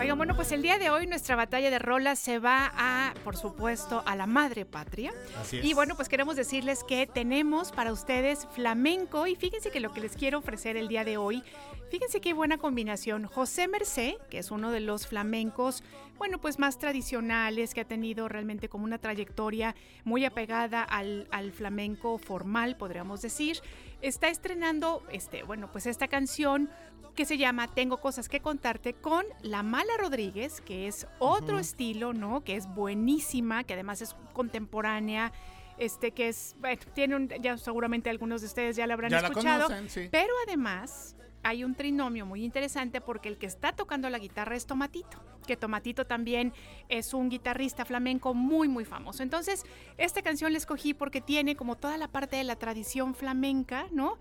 Oigan, bueno, pues el día de hoy nuestra batalla de rolas se va a, por supuesto, a la madre patria. Así es. Y bueno, pues queremos decirles que tenemos para ustedes flamenco y fíjense que lo que les quiero ofrecer el día de hoy, fíjense qué buena combinación. José Mercé, que es uno de los flamencos, bueno, pues más tradicionales, que ha tenido realmente como una trayectoria muy apegada al, al flamenco formal, podríamos decir, está estrenando, este, bueno, pues esta canción que se llama Tengo cosas que contarte con La Mala Rodríguez, que es otro estilo, ¿no? Que es buenísima, que además es contemporánea, este que es, bueno, tiene un, ya seguramente algunos de ustedes ya la habrán Ya la escuchado, conocen, sí. pero además hay un trinomio muy interesante porque el que está tocando la guitarra es Tomatito, que Tomatito también es un guitarrista flamenco muy muy famoso. Entonces, esta canción la escogí porque tiene como toda la parte de la tradición flamenca, ¿no?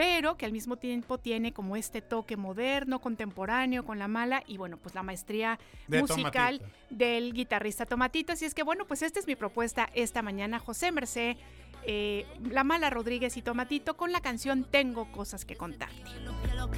Pero que al mismo tiempo tiene como este toque moderno, contemporáneo, con la mala y bueno, pues la maestría De musical Tomatito. del guitarrista Tomatito. Así es que bueno, pues esta es mi propuesta esta mañana. José Mercé, eh, La Mala Rodríguez y Tomatito con la canción Tengo cosas que contarte. los pies los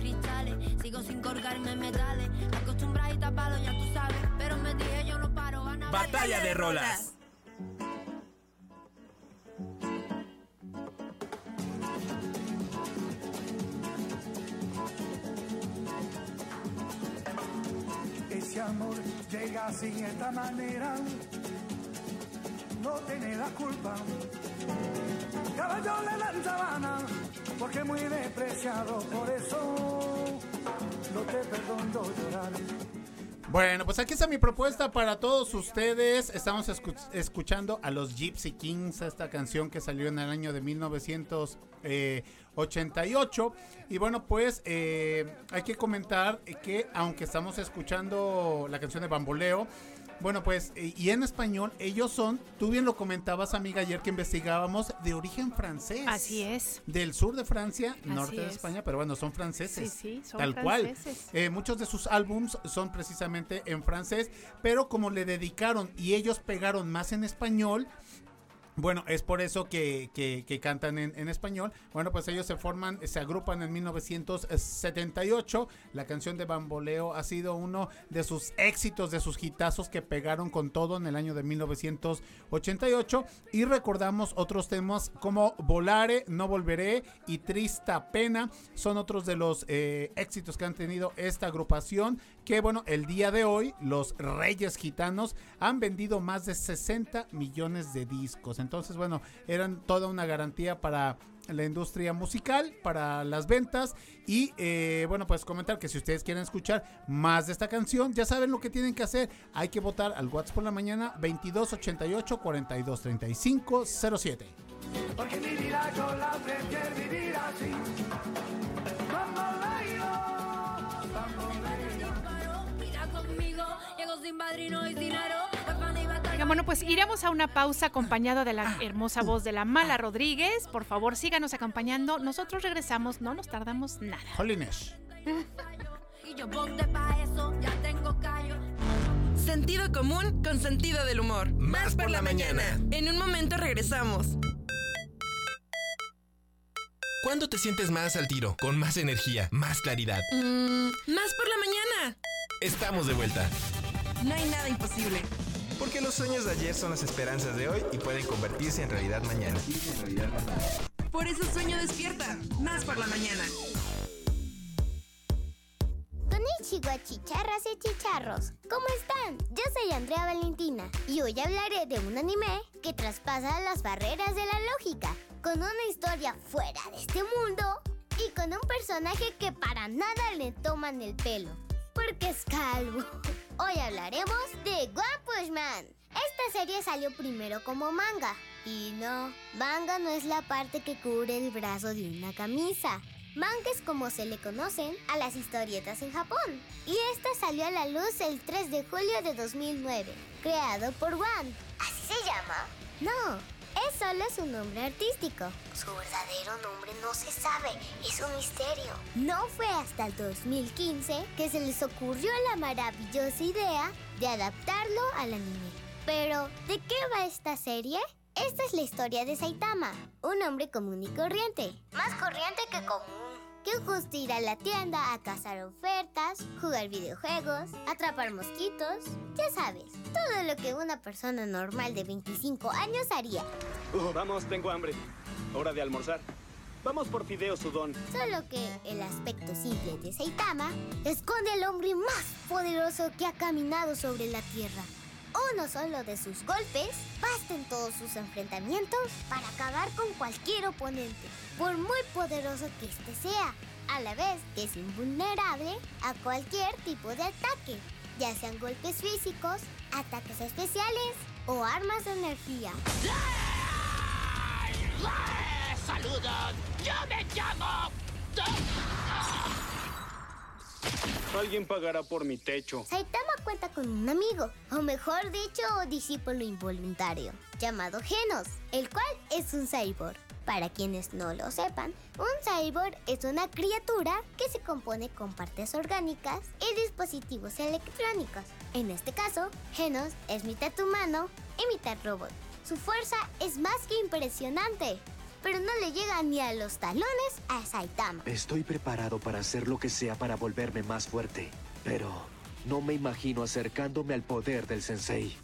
Bueno, pues aquí está mi propuesta para todos ustedes. Estamos escu- escuchando a los Gypsy Kings, esta canción que salió en el año de 1988. Y bueno, pues eh, hay que comentar que aunque estamos escuchando la canción de Bamboleo, bueno, pues, eh, y en español, ellos son, tú bien lo comentabas, amiga, ayer que investigábamos, de origen francés. Así es. Del sur de Francia, norte de es. España, pero bueno, son franceses. Sí, sí, son tal cual. Eh, muchos de sus álbums son precisamente en francés, pero como le dedicaron y ellos pegaron más en español, bueno, es por eso que, que- cantan en, en español. Bueno, pues ellos se forman, se agrupan en 1978. La canción de Bamboleo ha sido uno de sus éxitos, de sus hitazos que pegaron con todo en el año de 1988. Y recordamos otros temas como Volare, No Volveré y Trista Pena. Son otros de los eh, éxitos que han tenido esta agrupación. Que bueno, el día de hoy los Reyes Gitanos han vendido más de 60 millones de discos. Entonces, bueno, eran toda una garantía para la industria musical, para las ventas. Y eh, bueno, pues comentar que si ustedes quieren escuchar más de esta canción, ya saben lo que tienen que hacer. Hay que votar al WhatsApp por la mañana 2288 4235 07. Porque mi vida yo la vivir así. Bueno, pues iremos a una pausa acompañado de la hermosa voz de la Mala Rodríguez. Por favor, síganos acompañando. Nosotros regresamos, no nos tardamos nada. Callo. Sentido común con sentido del humor. Más por la mañana. En un momento regresamos. ¿Cuándo te sientes más al tiro? Con más energía, más claridad. Mm, más por la mañana. Estamos de vuelta. No hay nada imposible. Porque los sueños de ayer son las esperanzas de hoy y pueden convertirse en realidad mañana. Por eso sueño despierta. Más por la mañana. Konnichiwa, chicharras y chicharros. ¿Cómo están? Yo soy Andrea Valentina y hoy hablaré de un anime que traspasa las barreras de la lógica, con una historia fuera de este mundo y con un personaje que para nada le toman el pelo, porque es calvo. Hoy hablaremos de One Punch Man. Esta serie salió primero como manga. Y no, manga no es la parte que cubre el brazo de una camisa. Manga es como se le conocen a las historietas en Japón. Y esta salió a la luz el 3 de julio de 2009, creado por One. ¿Así se llama? No, es solo su nombre artístico. Su verdadero nombre no se sabe, es un misterio. No fue hasta el 2015 que se les ocurrió la maravillosa idea de adaptarlo al anime. Pero, ¿de qué va esta serie? Esta es la historia de Saitama, un hombre común y corriente. Más corriente que común. Que gusta ir a la tienda a cazar ofertas, jugar videojuegos, atrapar mosquitos, ya sabes, todo lo que una persona normal de 25 años haría. Uh, vamos, tengo hambre. Hora de almorzar. Vamos por fideo sudón. Solo que el aspecto simple de Saitama esconde al hombre más poderoso que ha caminado sobre la tierra. Uno solo de sus golpes basta en todos sus enfrentamientos para acabar con cualquier oponente, por muy poderoso que éste sea, a la vez que es invulnerable a cualquier tipo de ataque, ya sean golpes físicos, ataques especiales o armas de energía. ¡Saludos! ¡Yo me llamo! Alguien pagará por mi techo. Saitama cuenta con un amigo, o mejor dicho, discípulo involuntario, llamado Genos, el cual es un cyborg. Para quienes no lo sepan, un cyborg es una criatura que se compone con partes orgánicas y dispositivos electrónicos. En este caso, Genos es mitad humano y mitad robot. Su fuerza es más que impresionante, pero no le llega ni a los talones a Saitama. Estoy preparado para hacer lo que sea para volverme más fuerte, pero no me imagino acercándome al poder del sensei.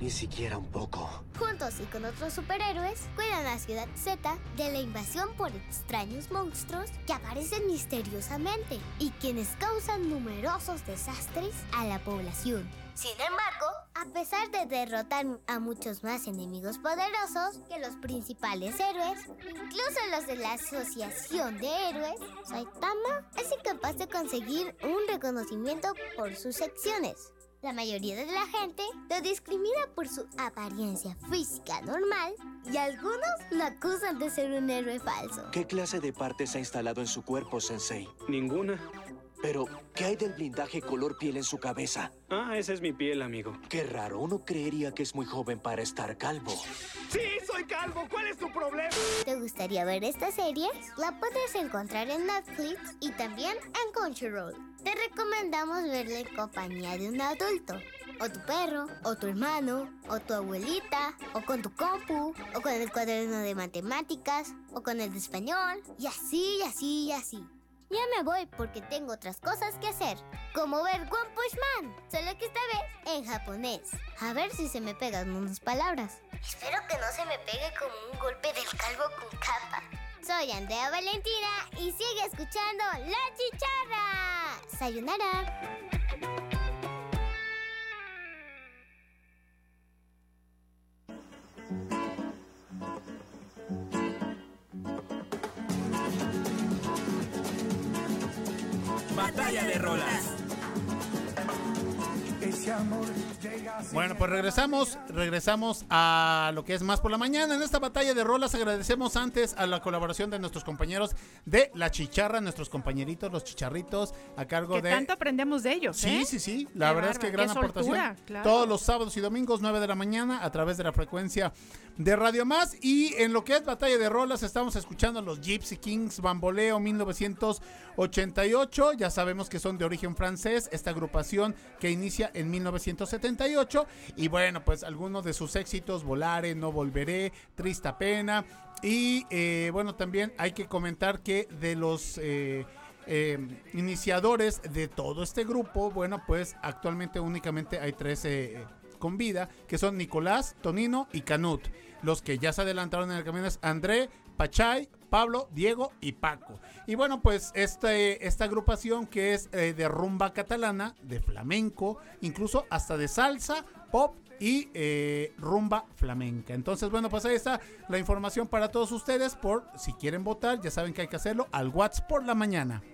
Ni siquiera un poco. Juntos y con otros superhéroes, cuidan a Ciudad Z de la invasión por extraños monstruos que aparecen misteriosamente y quienes causan numerosos desastres a la población. Sin embargo, a pesar de derrotar a muchos más enemigos poderosos que los principales héroes, incluso los de la Asociación de Héroes, Saitama es incapaz de conseguir un reconocimiento por sus acciones. La mayoría de la gente lo discrimina por su apariencia física normal y algunos lo acusan de ser un héroe falso. ¿Qué clase de partes ha instalado en su cuerpo, Sensei? Ninguna. Pero, ¿qué hay del blindaje color piel en su cabeza? Ah, esa es mi piel, amigo. Qué raro, uno creería que es muy joven para estar calvo. ¡Sí, soy calvo! ¿Cuál es tu problema? ¿Te gustaría ver esta serie? La puedes encontrar en Netflix y también en Crunchyroll. Te recomendamos verla en compañía de un adulto. O tu perro, o tu hermano, o tu abuelita, o con tu compu, o con el cuaderno de matemáticas, o con el de español, y así, y así, y así. Ya me voy porque tengo otras cosas que hacer, como ver One Punch Man, solo que esta vez en japonés. A ver si se me pegan unas palabras. Espero que no se me pegue como un golpe del calvo con capa. Soy Andrea Valentina y sigue escuchando La Chicharra. Sayonara. Batalla de rolas. Bueno, pues regresamos, regresamos a lo que es más por la mañana. En esta batalla de rolas agradecemos antes a la colaboración de nuestros compañeros de La Chicharra, nuestros compañeritos, los chicharritos, a cargo Que de... tanto aprendemos de ellos, Sí, ¿eh? sí, sí. La Qué verdad es que gran qué aportación. soltura, claro. Todos los sábados y domingos, 9 de la mañana, a través de la frecuencia de Radio Más. Y en lo que es Batalla de Rolas, estamos escuchando a los Gypsy Kings Bamboleo 1988. Ya sabemos que son de origen francés, esta agrupación que inicia en 1978. Y bueno, pues algunos de sus éxitos, Volare, No Volveré, Trista Pena. Y eh, bueno, también hay que comentar que de los... eh, eh, iniciadores de todo este grupo, bueno, pues actualmente únicamente hay tres eh, con vida, que son Nicolás, Tonino y Canut. Los que ya se adelantaron en el camino es André, Pachay, Pablo, Diego y Paco. Y bueno, pues este, esta agrupación que es eh, de rumba catalana, de flamenco, incluso hasta de salsa, pop y eh, rumba flamenca. Entonces, bueno, pues ahí está la información para todos ustedes. Por si quieren votar, ya saben que hay que hacerlo al WhatsApp por la mañana.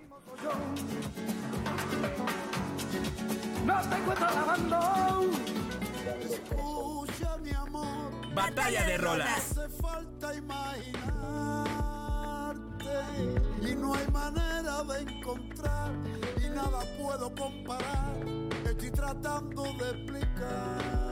No. Escucha mi amor. Batalla de rolas. Hace falta imaginarte y no hay manera de encontrar y nada puedo comparar. Estoy tratando de explicar.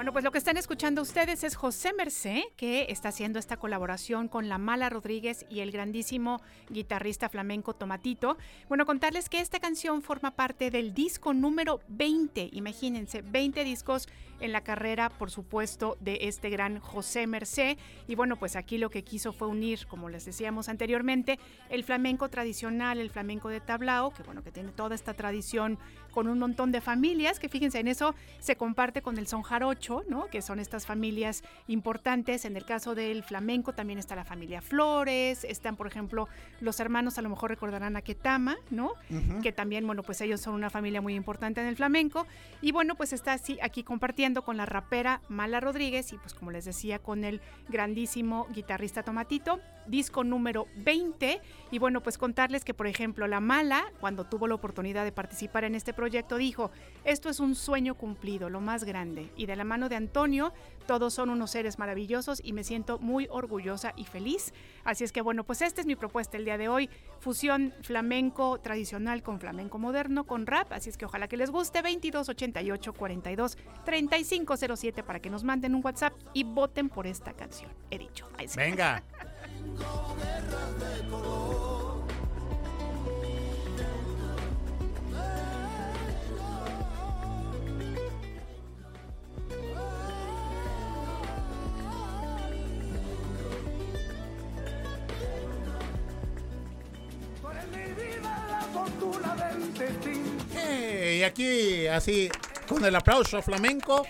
Bueno, pues lo que están escuchando ustedes es José Mercé, que está haciendo esta colaboración con la Mala Rodríguez y el grandísimo guitarrista flamenco Tomatito. Bueno, contarles que esta canción forma parte del disco número 20, imagínense, 20 discos en la carrera, por supuesto, de este gran José Mercé. Y bueno, pues aquí lo que quiso fue unir, como les decíamos anteriormente, el flamenco tradicional, el flamenco de tablao, que bueno, que tiene toda esta tradición con un montón de familias, que fíjense en eso se comparte con el son jarocho, ¿no? Que son estas familias importantes. En el caso del flamenco también está la familia Flores, están, por ejemplo, los hermanos, a lo mejor recordarán a Ketama, ¿no? Ujú. Que también, bueno, pues ellos son una familia muy importante en el flamenco. Y bueno, pues está así aquí compartiendo con la rapera Mala Rodríguez y pues como les decía, con el grandísimo guitarrista Tomatito, disco número 20. Y bueno, pues contarles que, por ejemplo, la Mala, cuando tuvo la oportunidad de participar en este proyecto, dijo, esto es un sueño cumplido, lo más grande. Y de la mano de Antonio, todos son unos seres maravillosos y me siento muy orgullosa y feliz. Así es que bueno, pues esta es mi propuesta el día de hoy, fusión flamenco tradicional con flamenco moderno, con rap. Así es que ojalá que les guste 2288 42 3507 para que nos manden un WhatsApp y voten por esta canción. He dicho. Venga. Eh, y aquí, así, con el aplauso flamenco,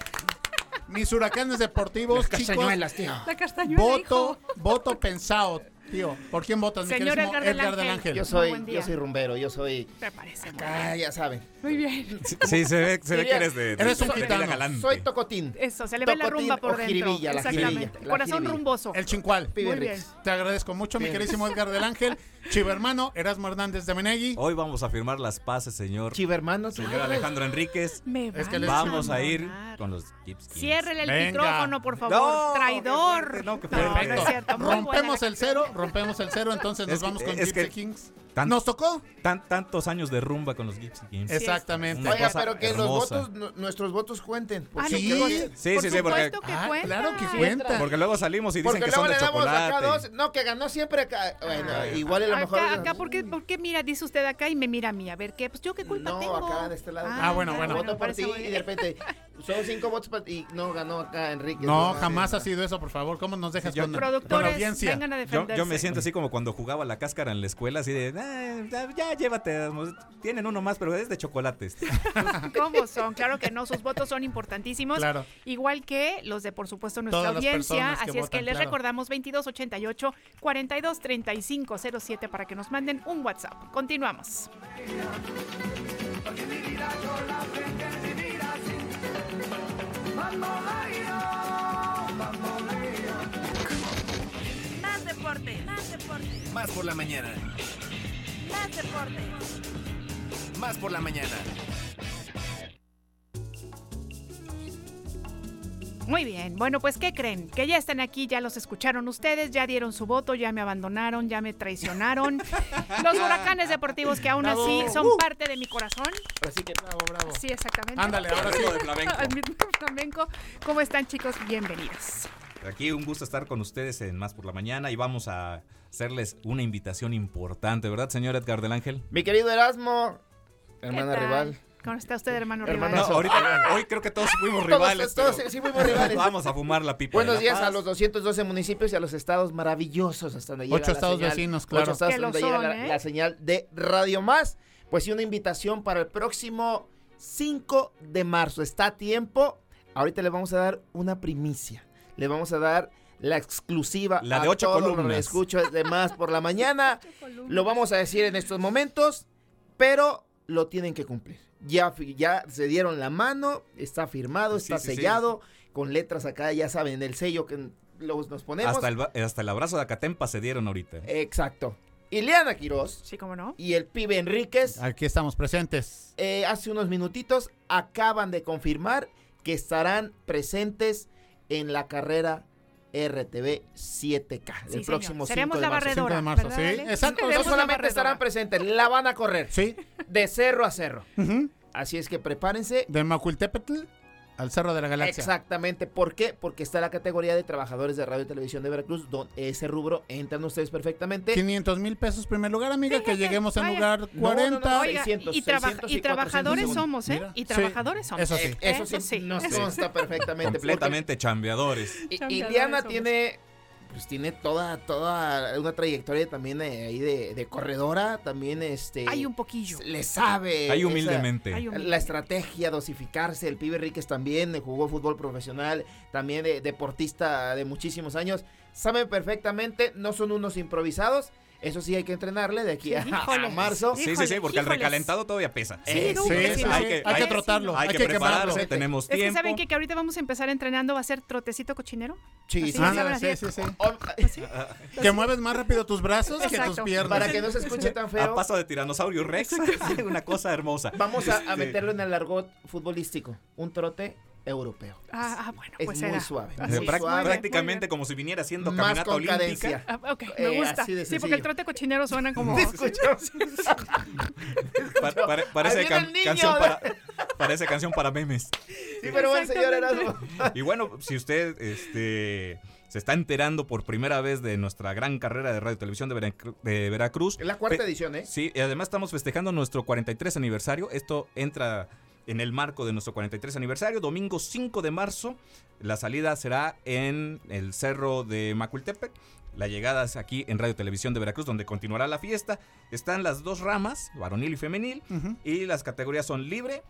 mis huracanes deportivos, Las chicos. castañuelas, tío. La castañuela, Voto, voto pensado, tío. ¿Por quién votas, mi Señor queridísimo Edgar del Edgar del Ángel. Ángel? Yo soy, buen día. yo soy rumbero, yo soy. Me parece muy Ah, ya saben. Muy bien. Sí, se ve, se ve que eres de, de- Eres un de gitano. galante. Soy tocotín. Eso, se le ve la Tocotín rumba por o dentro. jiribilla, la Exactamente. jiribilla, la Corazón jiribilla. rumboso. El chincual. Muy bien. Te agradezco mucho, mi Bien. queridísimo Edgar del Ángel. Chivo hermano, Erasmo Hernández de Menegui. Hoy vamos a firmar las paces, señor. Chiva hermano. Señor Alejandro Enríquez. Me Es que les- Vamos a a ir con los Kings. Ciérrele el Venga. micrófono, por favor. No, Traidor. no, No, fuerte. no es cierto. Rompemos el cero, rompemos el cero, entonces nos que- vamos con Gypsy que- Kings. Tan- ¿Nos tocó? tan- tantos años de rumba con los Gypsy Kings. Exactamente. Oiga, pero que los votos, nu- nuestros votos cuenten. Ah, porque Sí. que- Sí, por sí, sí, porque, que Ah, cuenta. claro que cuenta. porque luego salimos y dicen Porque que luego son le de damos acá chocolate. dos. No, que ganó siempre acá. Bueno, igual a lo mejor. Acá, acá, ¿por qué, por qué mira, dice usted acá y me mira a mí? A ver, ¿qué? Pues yo qué culpa No, tengo. acá de este lado. Ah, bueno, ya, bueno. Voto por ti y de repente son cinco votos para y no ganó acá Enrique. No, jamás ha sido eso, por favor. ¿Cómo nos dejas yo- con, con la audiencia? vengan a Yo, yo me siento así como cuando jugaba la cáscara en la escuela, así de, "Ah, ya, ya llévate, tienen uno más, pero es de chocolates. ¿Cómo son? Claro que no, sus votos son importantísimos. Claro. Igual que los de, por supuesto, nuestra Todas audiencia. Así es que les claro. recordamos 2288 423507 para que nos manden un WhatsApp. Continuamos. Más deporte, más deporte, Más por la mañana. más deporte. Más por la mañana. Muy bien, bueno, pues ¿qué creen? Que ya están aquí, ya los escucharon ustedes, ya dieron su voto, ya me abandonaron, ya me traicionaron. Los huracanes deportivos que aún Bravo. así son Uh. parte de mi corazón. Así que Bravo, bravo. Sí, exactamente. Ándale, ahora sí. de flamenco. Al mismo flamenco. ¿Cómo están, chicos? Bienvenidos. Aquí un gusto estar con ustedes en Más por la Mañana y vamos a hacerles una invitación importante, ¿verdad, señor Edgar del Ángel? Mi querido Erasmo, hermana rival. ¿Cómo está usted, hermano Hermano rival? No, ahorita, hoy creo que todos fuimos rivales. todos sí fuimos rivales. Vamos a fumar la pipa. Buenos días paz. a los 212 municipios y a los estados maravillosos hasta donde llega Ocho la estados señal. vecinos, claro. Ocho estados donde llega son, ¿eh? la señal de Radio Más. Pues sí, una invitación para el próximo 5 de marzo. Está a tiempo. Ahorita le vamos a dar una primicia. Le vamos a dar la exclusiva La de a ocho todos columnas. escuchas de Más por la mañana. Lo vamos a decir en estos momentos, pero lo tienen que cumplir. Ya, ya se dieron la mano, está firmado, está sí, sí. sellado, con letras acá, ya saben, el sello que los, nos ponemos. Hasta el, hasta el abrazo de Acatempa se dieron ahorita. Exacto. Ileana Quiroz Sí, cómo no. y el pibe Enríquez, Aquí estamos presentes. eh, hace unos minutitos, acaban de confirmar que estarán presentes en la carrera RTV 7K Sí, el señor. próximo 5 Seremos de la marzo. barredora. 5 de marzo, ¿verdad, sí, Ale? exacto. No solamente estarán presentes, la van a correr Sí. de cerro a cerro. Así es que prepárense. De Macuiltepetl Al Cerro de la Galaxia. Exactamente. ¿Por qué? Porque está la categoría de trabajadores de radio y televisión de Veracruz, donde ese rubro entran ustedes perfectamente. 500 mil pesos primer lugar, amiga, que lleguemos en vaya. lugar No, no, no, 40. Oiga, 600, y, traba- 600 y y trabajadores 400 somos, ¿eh? Mira. Y Sí, trabajadores somos. eso sí. Eh, Eso sí, nos eso consta perfectamente. Completamente chambeadores. Y, somos. tiene, pues tiene toda, toda una trayectoria también de, ahí de, de corredora, también este... Hay un poquillo. Le sabe. Esa- humildemente. Hay humilde. La estrategia, dosificarse. El pibe Ríquez también eh, jugó fútbol profesional, también de- deportista de muchísimos años. Saben perfectamente, no son unos improvisados. Eso sí hay que entrenarle de aquí a, a marzo. Sí, sí, sí, porque el recalentado todavía pesa. Sí, Eh, Sí, sí, Hay que, hay que trotarlo, Hay, hay, que, prepararse, tenemos Es que tiempo. saben que, que ahorita vamos a empezar entrenando, va a ser trotecito cochinero. Sí, sí, sí, así. sí, Que mueves más rápido tus brazos que tus piernas. Para que no se escuche tan A feo. paso de tiranosaurio Rex. Una cosa hermosa. Vamos a, a Este, meterlo en el argot futbolístico. Un trote europeo. Ah, ah, bueno, Es pues muy suave. Eh, muy prácticamente muy como si viniera haciendo Más caminata con olímpica. cadencia. bien. Ah, ok, Eh, me gusta. así de Sí, porque el trote cochinero suena como. ¿Te? Pa- parece can- niño. canción para parece canción para memes. Sí, pero bueno, señor Erasmo. Y bueno, si usted este se está enterando por primera vez de nuestra gran carrera de radio y televisión de, Veracru- de Veracruz. Es la cuarta pe- edición, ¿eh? Sí, y además estamos festejando nuestro 43 aniversario. Esto entra en el marco de nuestro 43 aniversario, domingo 5 de marzo. La salida será en el cerro de Macultepec. La llegada es aquí en Radio Televisión de Veracruz, donde continuará la fiesta. Están las dos ramas, varonil y femenil, y las categorías son libre,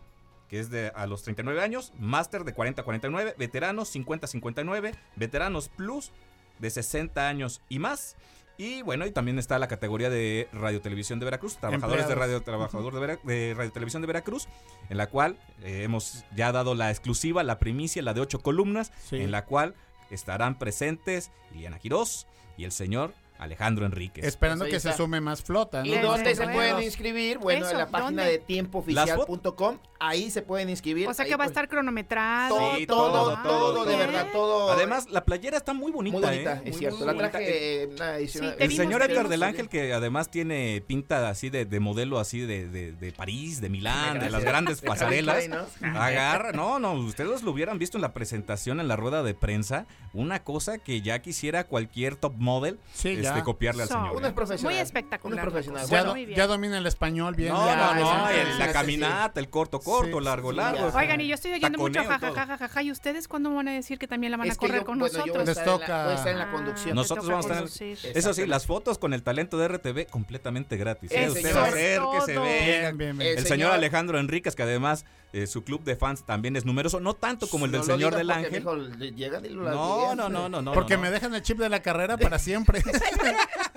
que es de a los 39 años, máster de 40 a 49, veteranos 50 a 59, veteranos plus de 60 años y más. Y bueno, y también está la categoría de Radio Televisión de Veracruz, trabajadores de. Radio Trabajador de, Vera- de Radio Televisión de Veracruz, en la cual eh, hemos ya dado la exclusiva, la primicia, la de ocho columnas, Sí. en la cual estarán presentes Liliana Quirós y el señor Alejandro Enríquez. Esperando Pues que se sume más flota, ¿Y ¿no? Desde dónde se pueden inscribir? Bueno, Eso, en la página ¿dónde? de tiempooficial.com. Ahí se pueden inscribir. O sea que Ahí, va a estar cronometrado. todo, Sí, todo, todo, todo, todo, de verdad, todo. Además, la playera está muy bonita. muy bonita, ¿eh? es Muy, cierto. muy La traje en una edición. Sí, te El señor Edgar del Ángel, que además tiene pinta así de, de modelo así de, de- de París, de Milán, de las grandes pasarelas. Agarra, no, no, ustedes lo hubieran visto en la presentación, en la rueda de prensa, una cosa que ya quisiera cualquier top model Sí, este, ya. copiarle al So, señor. Uno es ¿eh? profesional. Muy espectacular. Uno es profesional. Ya, Bueno, do- muy bien. ya domina el español bien. No, ya, no, no, el- la sí, caminata, el corto, corto, Sí, largo, sí, largo. Oigan, y yo estoy oyendo mucho todo. jajajajaja. ¿Y ustedes cuándo van a decir que también la van a es que correr yo, con bueno, nosotros? a Les toca- voy a estar en la conducción. Nosotros vamos a estar-. Eso sí, las fotos con el talento de RTV completamente gratis. Usted acérquese, todo. venga. Bien, bien, bien. El señor Alejandro Enríquez, que además eh, su club de fans también es numeroso, no tanto como el del No señor del Ángel. lo No, no, no, no, no. Porque no. me dejan el chip de la carrera para siempre.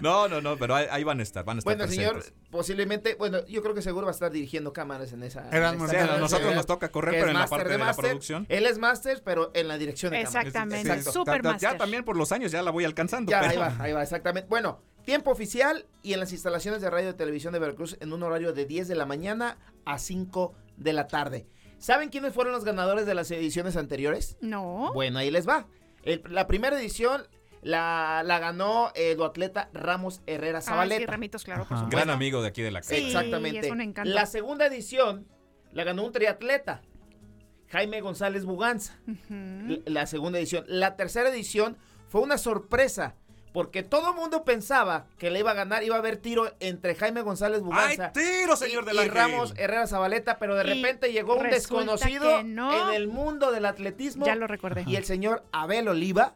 No, no, no, pero ahí, ahí van a estar, van a estar Bueno, señor, posiblemente, bueno, yo creo que seguro va a estar dirigiendo cámaras en esa. Eran en muy esa Sí, a nosotros ¿verdad? nos toca correr, pero en la parte de la producción. Él es máster, pero en la dirección de. Exactamente. Ta- ta- Ya también por los años ya la voy alcanzando. Ya, pero- ahí va, ahí va, exactamente. Bueno, tiempo oficial y en las instalaciones de radio y televisión de Veracruz en un horario de 10 de la mañana a 5 de la tarde. ¿Saben quiénes fueron los ganadores de las ediciones anteriores? No. Bueno, ahí les va. El- la primera edición la, la ganó el atleta Ramos Herrera Ah, sí, Zabaleta. Ramitos, claro, por Ajá. supuesto. Gran amigo de aquí de la casa. Sí, Exactamente. es un encanto. La segunda edición la ganó un triatleta, Jaime González Buganza. La segunda edición. La tercera edición fue una sorpresa. Porque todo el mundo pensaba que le iba a ganar, iba a haber tiro entre Jaime González ¡Ay, Buganza tiro, señor y, y! Ramos Herrera Zabaleta, pero de Y repente llegó un desconocido no. en el mundo del atletismo. Ya lo recordé. Y el señor Abel Oliva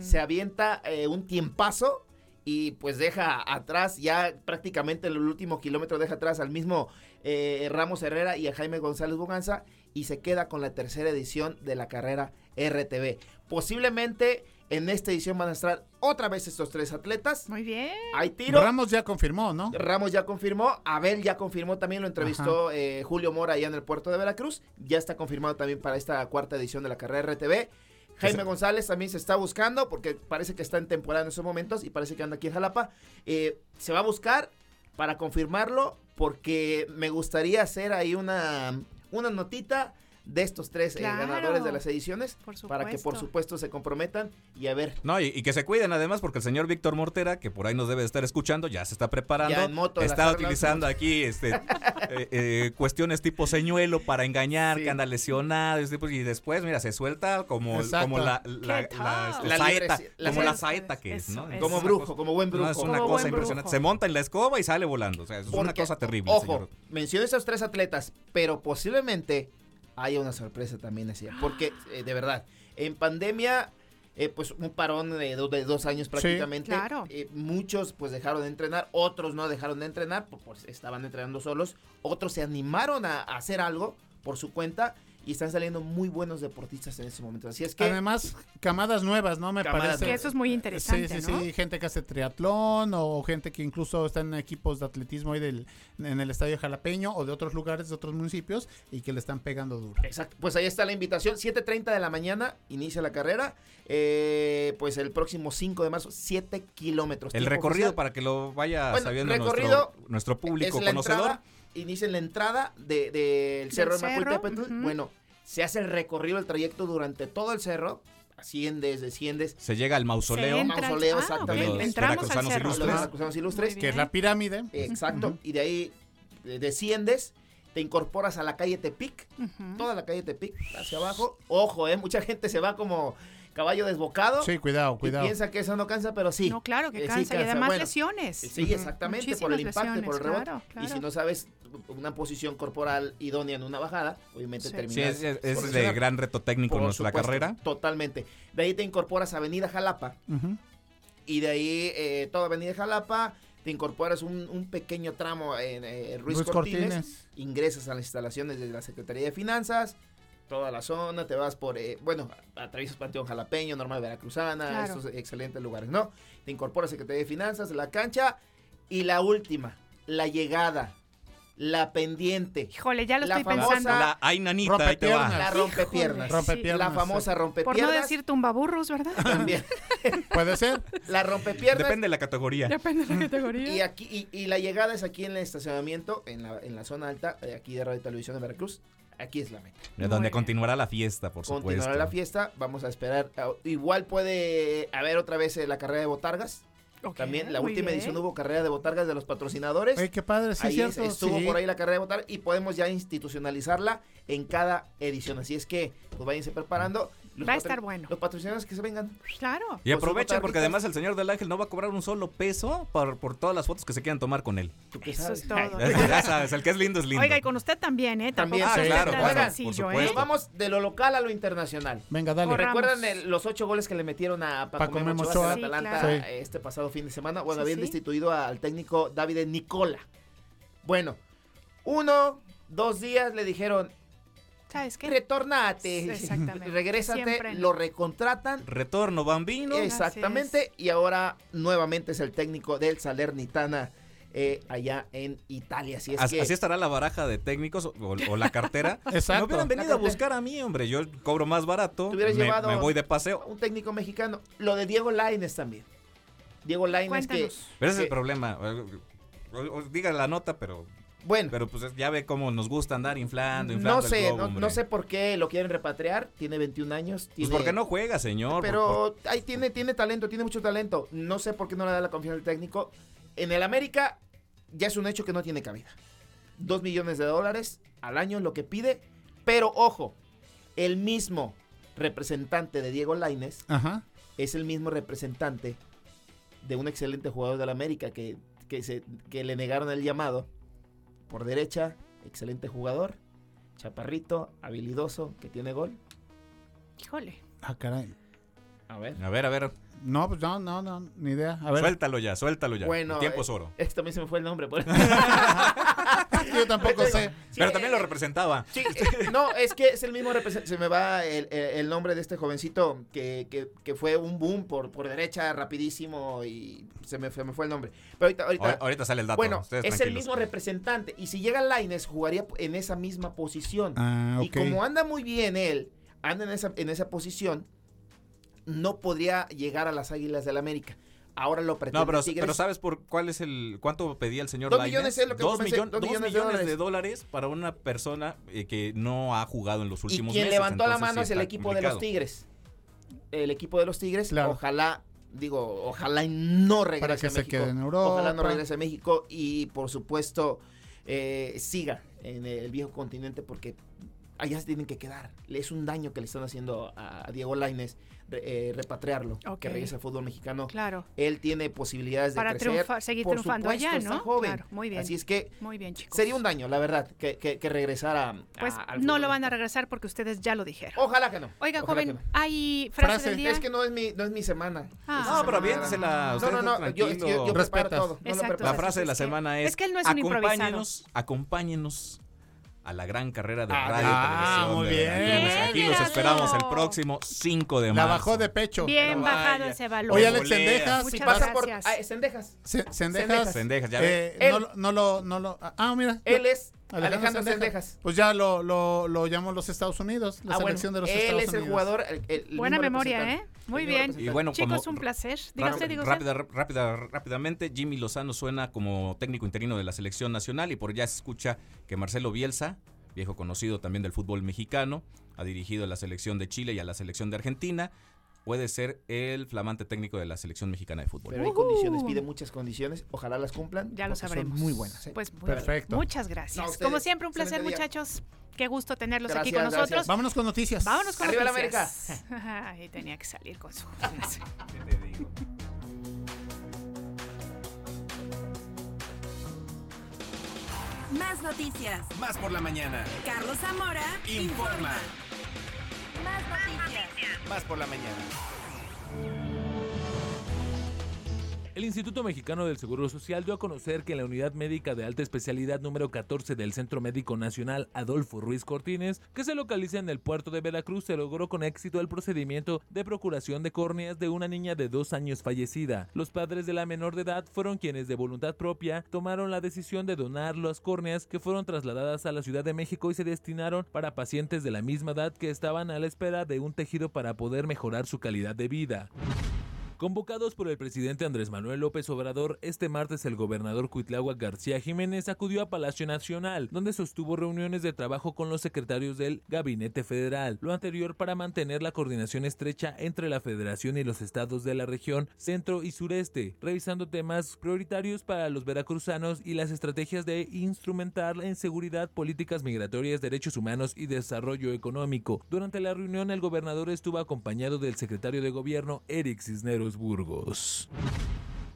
se avienta eh, un tiempazo y pues deja atrás, ya prácticamente en el último kilómetro deja atrás al mismo eh, Ramos Herrera y a Jaime González Buganza y se queda con la tercera edición de la carrera RTV. Posiblemente en esta edición van a estar otra vez estos tres atletas. Muy bien. Hay tiro. Ramos ya confirmó, ¿no? Ramos ya confirmó, Abel ya confirmó también, lo entrevistó eh, Julio Mora allá en el puerto de Veracruz, ya está confirmado también para esta cuarta edición de la carrera RTV. Jaime González también se está buscando porque parece que está en temporada en estos momentos y parece que anda aquí en Jalapa. Eh, se va a buscar para confirmarlo porque me gustaría hacer ahí una, una notita de estos tres eh, ganadores de las ediciones Por para que por supuesto. se comprometan y a ver. No, y, y que se cuiden además porque el señor Víctor Mortera, que por ahí nos debe de estar escuchando, ya se está preparando. Ya en moto, está armas, utilizando aquí este, eh, eh, cuestiones tipo señuelo para engañar, Sí. que anda lesionado. este, pues, y después, mira, se suelta como, Exacto. como la, la, este, saeta, como la saeta que es, Eso, ¿no? eso. Como brujo, como buen brujo. No, es una Como cosa impresionante. brujo. Se monta en la escoba y sale volando. O sea, es una cosa terrible, Ojo, señor. mencioné esos tres atletas, pero posiblemente haya una sorpresa también así. Porque, eh, de verdad, en pandemia, eh, pues un parón de, do- de dos años prácticamente. Claro. eh, muchos pues dejaron de entrenar, otros no dejaron de entrenar, pues, pues, estaban entrenando solos. Otros se animaron a, a hacer algo por su cuenta y están saliendo muy buenos deportistas en ese momento. Así es que... Además, camadas nuevas, ¿no? Me parece. Que eso es muy interesante, Sí, sí, ¿no? sí, gente que hace triatlón o gente que incluso está en equipos de atletismo ahí del, en el estadio Jalapeño o de otros lugares, de otros municipios y que le están pegando duro. Exacto, pues ahí está la invitación, 7.30 de la mañana, inicia la carrera, eh, pues el próximo 5 de marzo, 7 kilómetros. El recorrido oficial. para que lo vaya Bueno, sabiendo recorrido nuestro, nuestro público es la conocedor. entrada, inicia en la entrada del de, del cerro de Macuiltepetl. ujú. Bueno, se hace el recorrido, el trayecto durante todo el cerro, asciendes, desciendes. Se llega al mausoleo. Entra- Mausoleo, ah, exactamente. Entramos al veracruzanos cerro. ilustres. Los veracruzanos ilustres. Que es la pirámide. Exacto. Y de ahí eh, desciendes, te incorporas a la calle Tepic, toda la calle Tepic, hacia abajo. Ojo, eh, mucha gente se va como caballo desbocado. Sí, cuidado, y cuidado. piensa que eso no cansa, pero sí. No, claro que Eh, sí cansa. y además Bueno, lesiones. Sí, exactamente, por el impacto, por el rebote. claro, Y si no sabes una posición corporal idónea en una bajada, obviamente Sí. terminas. Sí, es, es- es por de gran reto técnico Por nuestra supuesto, carrera. Totalmente. De ahí te incorporas a Avenida Jalapa. Y de ahí, eh, toda Avenida Jalapa, te incorporas un, un pequeño tramo en eh, Ruiz, Ruiz Cortines, Cortines. ingresas a las instalaciones de la Secretaría de Finanzas, toda la zona, te vas por, eh, bueno, atraviesas Panteón Jalapeño, Normal Veracruzana, Claro. estos excelentes lugares, ¿no? Te incorporas a Secretaría de Finanzas, la cancha y la última, la llegada, la pendiente. Híjole, ya lo La estoy famosa- pensando. La ay nanita, ahí te. La rompepiernas. La famosa Por rompepiernas. no decir tumbaburros, ¿verdad? también. Puede ser. La rompepiernas. Depende de la categoría. Depende de la categoría. Y aquí y, y la llegada es aquí en el estacionamiento, en la, en la zona alta, eh, aquí de Radio y Televisión de Veracruz. Aquí es la meta. De donde bien. continuará la fiesta, por supuesto. Continuará la fiesta, vamos a esperar. ah, Igual puede haber otra vez eh, la carrera de botargas. También la última bien. edición hubo carrera de botargas de los patrocinadores. Ay, qué padre, sí, Ahí cierto. estuvo sí. por ahí la carrera de botargas y podemos ya institucionalizarla en cada edición. Así es que, pues váyanse preparando. Va a estar bueno. Los patrocinadores que se vengan. Claro. Y aprovechen porque además el señor del ángel no va a cobrar un solo peso por, por todas las fotos que se quieran tomar con él. ¿Tú qué Eso sabes? es todo. Ya, sabes, el que es lindo es lindo. Oiga, y con usted también, ¿eh? También, se claro, claro. ¿eh? Vamos de lo local a lo internacional. Venga, dale. ¿Recuerdan el- los ocho goles que le metieron a Paco, Paco Memo Ochoa Sí, Atalanta claro. eh, este pasado fin de semana? Bueno, Sí, habían sí. destituido al técnico David Nicola. Bueno, uno, dos días le dijeron, ¿Sabes qué? retornate, Exactamente. regrésate, Siempre lo recontratan. Retorno bambino. Exactamente, y ahora nuevamente es el técnico del Salernitana eh, allá en Italia. Así es Así, que así estará la baraja de técnicos o, o la cartera. Exacto. Me hubieran venido a buscar a mí, hombre. Yo cobro más barato. Te hubieras me, llevado- me voy de paseo. un técnico mexicano. Lo de Diego Laines también. Diego Laines que... Pero ese es el problema. O- o- o Diga la nota, pero, Bueno, pero pues ya ve cómo nos gusta andar inflando, no inflando el sé, globo, no, no sé por qué lo quieren repatriar. Tiene 21 años. Pues Tiene, porque no juega, señor. Pero ahí tiene, tiene talento, tiene mucho talento. No sé por qué no le da la confianza al técnico. En el América ya es un hecho que no tiene cabida. Dos millones de dólares al año lo que pide. Pero ojo, el mismo representante de Diego Laines es el mismo representante de un excelente jugador del América que, que, se, que le negaron el llamado. Por derecha, excelente jugador. Chaparrito, habilidoso, que tiene gol. Híjole. Ah, caray. A ver. A ver, a ver. No, pues no, no, no, ni idea. A ver. Suéltalo ya, suéltalo ya. Bueno, el tiempo eh, es oro. Es que también se me fue el nombre. por- Yo tampoco sé. Sí, Pero también eh, lo representaba. Sí, eh, no, es que es el mismo representante. Se me va el, el- el nombre de este jovencito que, que- que fue un boom por, por derecha rapidísimo y se me, se me fue el nombre. Pero ahorita, ahorita, Ahor- Ahorita sale el dato. bueno, es el mismo representante. Y si llega Laines, jugaría en esa misma posición. Ah, Y como anda muy bien él, anda en esa, en esa posición, no podría llegar a las Águilas del América. Ahora lo pretende No, pero, Tigres. pero ¿sabes por cuál es el cuánto pedía el señor Dos Lainez? millones es lo que dos, comencé, millón- dos dos millones millones, de de dólares para una persona eh, que no ha jugado en los Y últimos quien meses. levantó la mano sí es el equipo de los. Tigres. El equipo de los Tigres, ojalá, digo, ojalá y no regrese Para que a se México. quede en Europa. Ojalá no regrese a México y por supuesto eh, siga en el viejo continente porque allá se tienen que quedar. Es un daño que le están haciendo a Diego Lainez re- eh, repatriarlo, que regrese al fútbol mexicano. Claro. Él tiene posibilidades de Para crecer. triunfar- seguir Por triunfando supuesto, allá, está ¿no? joven. Claro, muy bien. Así es que Muy bien, chicos. sería un daño, la verdad, que, que, que regresara a- Pues al no lo van a regresar porque ustedes ya lo dijeron. Ojalá que no. Oiga, Ojalá joven, no. ¿hay frase, del día? Es que no es mi, no es mi semana. Ah. No, pero aviéntesela, No, no, no. Yo, yo, todo. no lo Exacto. preparo. La frase de la semana es, es que él no es un improvisado. acompáñenos, acompáñenos a la gran carrera de Ah, radio ah, televisión muy de bien. Veracruz. Aquí los Bien, esperamos el próximo 5 de La marzo. bajó de pecho. Bien bajado ese valor. Oye, Alex. Sendejas, Muchas si Pasa por gracias. ah, Sendejas. Se- Sendejas. Sendejas. Sendejas, ya eh, Él- no, lo- no lo, no lo, ah, mira. Él es Alejandro Alejandro Sendejas. Sendejas. Pues ya lo, lo, lo llamó los Estados Unidos, la Ah, bueno, selección de los él Estados es el Unidos. jugador. el- el Buena mismo memoria, ¿eh? Muy bien. representante. Y bueno, Chicos, como- un placer. Diga usted, diga usted. Rápida, rápida, rápidamente, Jimmy Lozano suena como técnico interino de la selección nacional y por ya se escucha que Marcelo Bielsa, viejo conocido también del fútbol mexicano, ha dirigido a la selección de Chile y a la selección de Argentina, puede ser el flamante técnico de la selección mexicana de fútbol. Pero hay condiciones, pide muchas condiciones. Ojalá las cumplan. Ya lo porque son sabremos. muy buenas. ¿eh? Pues muy Perfecto. bien. Muchas No, gracias. ustedes. Como siempre, un placer, muchachos. Qué gusto tenerlos aquí Gracias, con nosotros. gracias. Vámonos con noticias. Vámonos con Arriba la noticias. Ay, tenía que salir con su. Más noticias. Más por la mañana. Carlos Zamora Informa. Más noticias. Más por la mañana. El Instituto Mexicano del Seguro Social dio a conocer que en la unidad médica de alta especialidad número 14 del Centro Médico Nacional Adolfo Ruiz Cortines, que se localiza en el puerto de Veracruz, se logró con éxito el procedimiento de procuración de córneas de una niña de dos años fallecida. Los padres de la menor de edad fueron quienes de voluntad propia tomaron la decisión de donar las córneas que fueron trasladadas a la Ciudad de México y se destinaron para pacientes de la misma edad que estaban a la espera de un tejido para poder mejorar su calidad de vida. Convocados por el presidente Andrés Manuel López Obrador, este martes el gobernador Cuitláhuac García Jiménez acudió a Palacio Nacional, donde sostuvo reuniones de trabajo con los secretarios del Gabinete Federal, lo anterior para mantener la coordinación estrecha entre la Federación y los estados de la región centro y sureste, revisando temas prioritarios para los veracruzanos y las estrategias de instrumentar en seguridad, políticas migratorias, derechos humanos y desarrollo económico. Durante la reunión el gobernador estuvo acompañado del secretario de gobierno Eric Cisneros Burgos.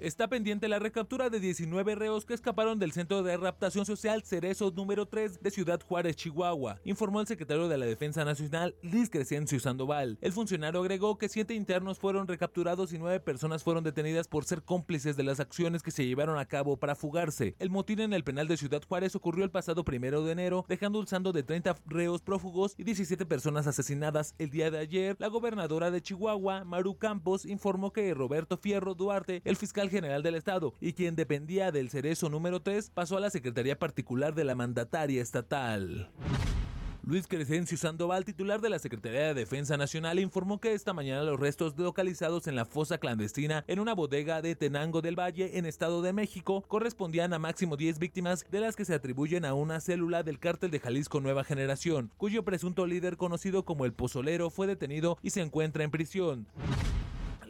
Está pendiente la recaptura de 19 reos que escaparon del Centro de Raptación Social Cerezo número 3 de Ciudad Juárez, Chihuahua, informó el secretario de la Defensa Nacional, Luis Crescencio Sandoval. El funcionario agregó que siete internos fueron recapturados y nueve personas fueron detenidas por ser cómplices de las acciones que se llevaron a cabo para fugarse. El motín en el penal de Ciudad Juárez ocurrió el pasado primero de enero, dejando un saldo de 30 reos prófugos y 17 personas asesinadas. El día de ayer, la gobernadora de Chihuahua, Maru Campos, informó que Roberto Fierro Duarte, el fiscal general del estado y quien dependía del cerezo número 3, pasó a la Secretaría Particular de la Mandataria Estatal. Luis Crescencio Sandoval, titular de la Secretaría de Defensa Nacional, informó que esta mañana los restos localizados en la fosa clandestina en una bodega de Tenango del Valle, en Estado de México, correspondían a máximo 10 víctimas, de las que se atribuyen a una célula del cártel de Jalisco Nueva Generación, cuyo presunto líder conocido como el Pozolero fue detenido y se encuentra en prisión.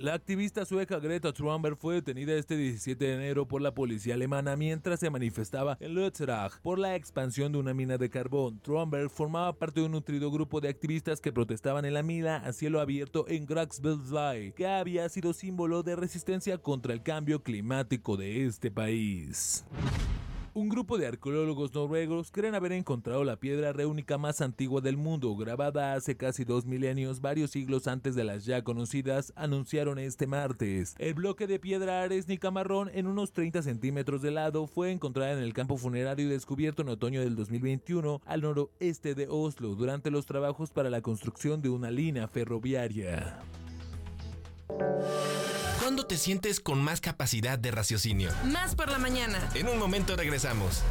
La activista sueca Greta Thunberg fue detenida este 17 de enero por la policía alemana mientras se manifestaba en Lützerath por la expansión de una mina de carbón. Thunberg formaba parte de un nutrido grupo de activistas que protestaban en la mina a cielo abierto en Graxbelsvai, que había sido símbolo de resistencia contra el cambio climático de este país. Un grupo de arqueólogos noruegos creen haber encontrado la piedra reúnica más antigua del mundo, grabada hace casi dos milenios, varios siglos antes de las ya conocidas, anunciaron este martes. El bloque de piedra aresnica marrón en unos 30 centímetros de lado fue encontrada en el campo funerario y descubierto en otoño del 2021 al noroeste de Oslo durante los trabajos para la construcción de una línea ferroviaria. ¿Cuándo te sientes con más capacidad de raciocinio? Más por la mañana. En un momento regresamos.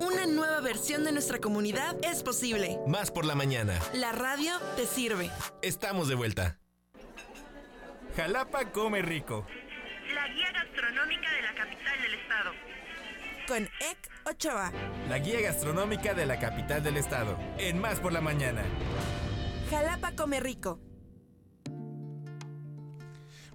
Una nueva versión de nuestra comunidad es posible. Más por la mañana. La radio te sirve. Estamos de vuelta. Jalapa come rico. La guía gastronómica de la capital del estado. Con Ek Ochoa. La guía gastronómica de la capital del estado. En Más por la Mañana. Jalapa come rico.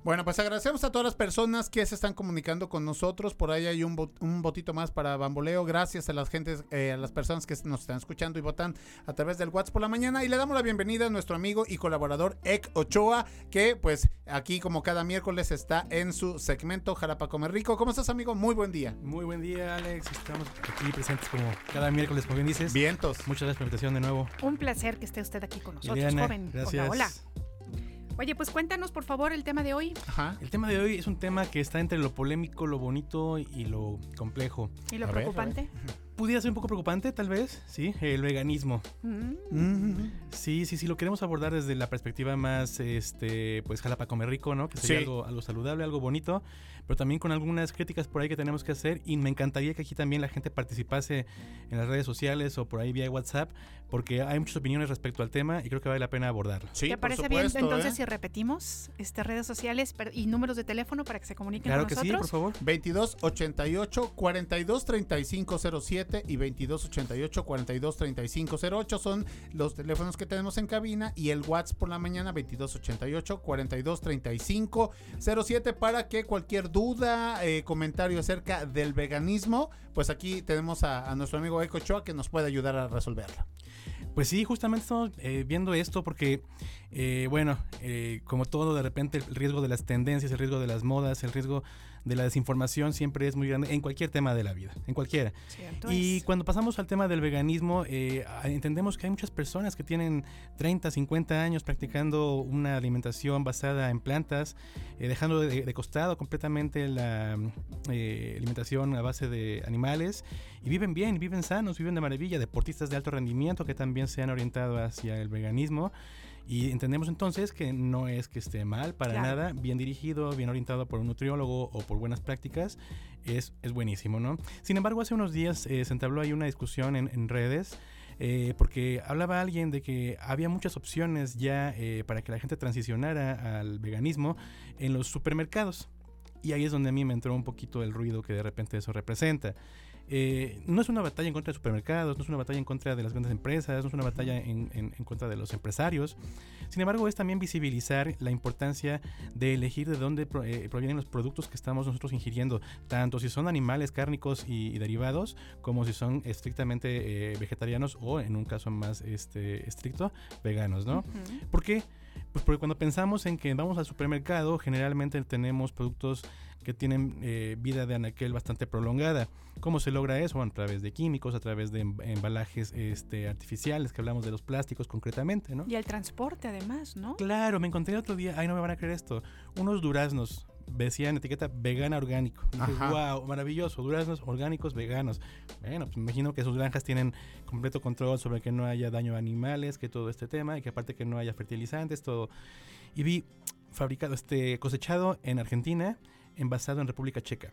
Bueno, pues agradecemos a todas las personas que se están comunicando con nosotros. Por ahí hay un, un votito más para Bamboleo. Gracias a las gentes, eh, a las personas que nos están escuchando y votan a través del WhatsApp por la mañana. Y le damos la bienvenida a nuestro amigo y colaborador Ek Ochoa, que pues aquí como cada miércoles está en su segmento Jarapa Comer Rico. ¿Cómo estás, amigo? Muy buen día. Muy buen día, Alex. Estamos aquí presentes como cada miércoles, como bien dices. Vientos. Muchas gracias por la invitación de nuevo. Un placer que esté usted aquí con nosotros, Liliana, joven. gracias. Hola, hola. Oye, pues cuéntanos por favor el tema de hoy. Ajá. El tema de hoy es un tema que está entre lo polémico, lo bonito y lo complejo. ¿Y lo A ver, preocupante? Pudiera ser un poco preocupante, tal vez, sí, el veganismo. Mm. Sí, sí, sí, lo queremos abordar desde la perspectiva más, este, pues, jalapa comer rico, ¿no? Que sería Sí. algo, algo saludable, algo bonito, pero también con algunas críticas por ahí que tenemos que hacer y me encantaría que aquí también la gente participase en las redes sociales o por ahí vía WhatsApp, porque hay muchas opiniones respecto al tema y creo que vale la pena abordarlo. ¿Te parece bien ¿eh? entonces si repetimos este, redes sociales y números de teléfono para que se comuniquen con nosotros? favor. 22 88 42 35 07 y 22 88 42 35 08 son los teléfonos que tenemos en cabina y el WhatsApp por la mañana 22 88 42 35 07 para que cualquier duda, eh, comentario acerca del veganismo, pues aquí tenemos a, nuestro amigo Eco Choa que nos puede ayudar a resolverlo. Pues sí, justamente estamos eh, viendo esto porque, eh, bueno, como todo, de repente el riesgo de las tendencias, el riesgo de las modas, el riesgo de la desinformación siempre es muy grande en cualquier tema de la vida, en cualquiera. Cierto Y es. cuando pasamos al tema del veganismo, eh, entendemos que hay muchas personas que tienen 30, 50 años practicando una alimentación basada en plantas, eh, dejando de, de costado completamente la eh, alimentación a base de animales y viven bien, viven sanos, viven de maravilla, deportistas de alto rendimiento que también se han orientado hacia el veganismo. Y entendemos entonces que no es que esté mal para Claro. nada, bien dirigido, bien orientado por un nutriólogo o por buenas prácticas, es, es buenísimo, ¿no? Sin embargo, hace unos días eh, se entabló ahí una discusión en, en redes. eh, porque hablaba alguien de que había muchas opciones ya eh, para que la gente transicionara al veganismo en los supermercados. Y ahí es donde a mí me entró un poquito el ruido que de repente eso representa. Eh, no es una batalla en contra de supermercados, no es una batalla en contra de las grandes empresas, no es una batalla en, en- en contra de los empresarios. Sin embargo, es también visibilizar la importancia de elegir de dónde pro- eh, provienen los productos que estamos nosotros ingiriendo, tanto si son animales cárnicos y, y derivados, como si son estrictamente eh, vegetarianos o, en un caso más este, estricto, veganos, ¿no? Ujú. ¿Por qué? Pues porque cuando pensamos en que vamos al supermercado, generalmente tenemos productos que tienen eh, vida de anaquel bastante prolongada. ¿Cómo se logra eso? Bueno, a través de químicos, a través de em- embalajes este, artificiales, que hablamos de los plásticos concretamente, ¿no? Y el transporte además, ¿no? Claro, me encontré otro día, ay, no me van a creer esto, unos duraznos, decían etiqueta vegana orgánico. Dije, wow, maravilloso, duraznos orgánicos veganos. Bueno, pues me imagino que sus granjas tienen completo control sobre que no haya daño a animales, que todo este tema, y que aparte que no haya fertilizantes, todo. Y vi fabricado, este, cosechado en Argentina, envasado en República Checa.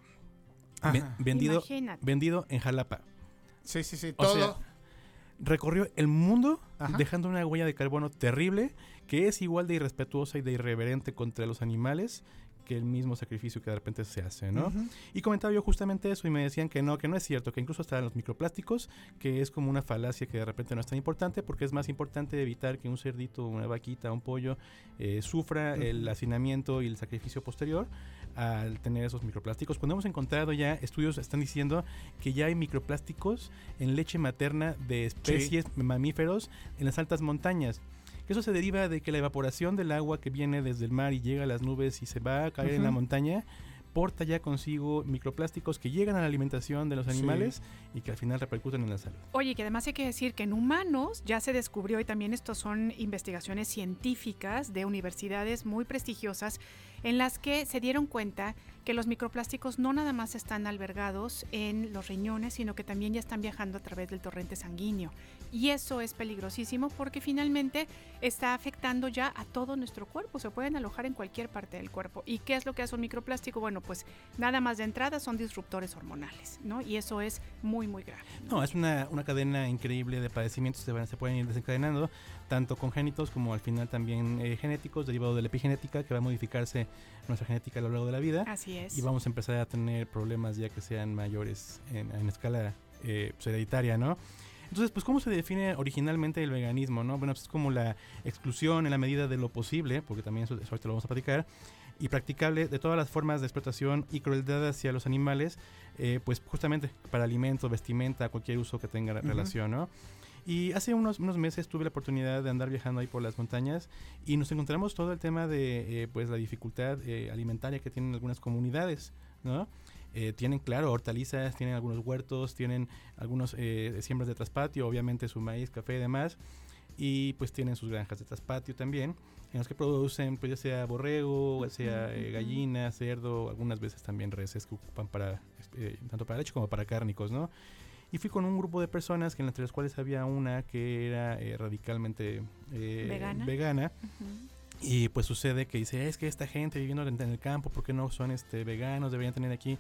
Ajá. vendido, Imagínate. vendido en Jalapa. Sí, sí, sí, O todo. sea, recorrió el mundo Ajá. dejando una huella de carbono terrible que es igual de irrespetuosa y de irreverente contra los animales que el mismo sacrificio que de repente se hace, ¿no? Y comentaba yo justamente eso y me decían que no, que no es cierto, que incluso hasta los microplásticos, que es como una falacia que de repente no es tan importante porque es más importante evitar que un cerdito, una vaquita, un pollo eh, sufra el hacinamiento y el sacrificio posterior al tener esos microplásticos. Cuando hemos encontrado ya estudios están diciendo que ya hay microplásticos en leche materna de especies mamíferos en las altas montañas. Eso se deriva de que la evaporación del agua que viene desde el mar y llega a las nubes y se va a caer en la montaña porta ya consigo microplásticos que llegan a la alimentación de los Sí. animales y que al final repercuten en la salud. Oye, que además hay que decir que en humanos ya se descubrió, y también estos son investigaciones científicas de universidades muy prestigiosas, en las que se dieron cuenta que los microplásticos no nada más están albergados en los riñones, sino que también ya están viajando a través del torrente sanguíneo. Y eso es peligrosísimo porque finalmente está afectando ya a todo nuestro cuerpo, se pueden alojar en cualquier parte del cuerpo. ¿Y qué es lo que hace un microplástico? Bueno, pues nada más de entrada son disruptores hormonales, ¿no? Y eso es muy, muy grave. No, es una, una cadena increíble de padecimientos que se, van- se pueden ir desencadenando, tanto congénitos como al final también eh, genéticos, derivados de la epigenética, que va a modificarse nuestra genética a lo largo de la vida. Así es. Y vamos a empezar a tener problemas ya que sean mayores en, en escala eh, pues, hereditaria, ¿no? Entonces, pues, ¿cómo se define originalmente el veganismo, no? Bueno, pues es como la exclusión en la medida de lo posible, porque también eso, eso ahorita lo vamos a platicar, y practicable de todas las formas de explotación y crueldad hacia los animales, eh, pues justamente para alimento, vestimenta, cualquier uso que tenga Ujú. relación, ¿no? Y hace unos, unos meses tuve la oportunidad de andar viajando ahí por las montañas y nos encontramos todo el tema de eh, pues la dificultad eh, alimentaria que tienen algunas comunidades, ¿no? Eh, tienen, claro, hortalizas, tienen algunos huertos, tienen algunos siembras de traspatio, obviamente su maíz, café y demás, y pues tienen sus granjas de traspatio también, en los que producen, pues ya sea borrego, ya sea eh, gallina, cerdo, algunas veces también reses que ocupan para, tanto para leche como para cárnicos, ¿no? Y fui con un grupo de personas que entre las cuales había una que era eh, radicalmente eh, Vegana. vegana. Y pues sucede que dice, es que esta gente viviendo en, en el campo, ¿por qué no son este veganos? Deberían tener aquí.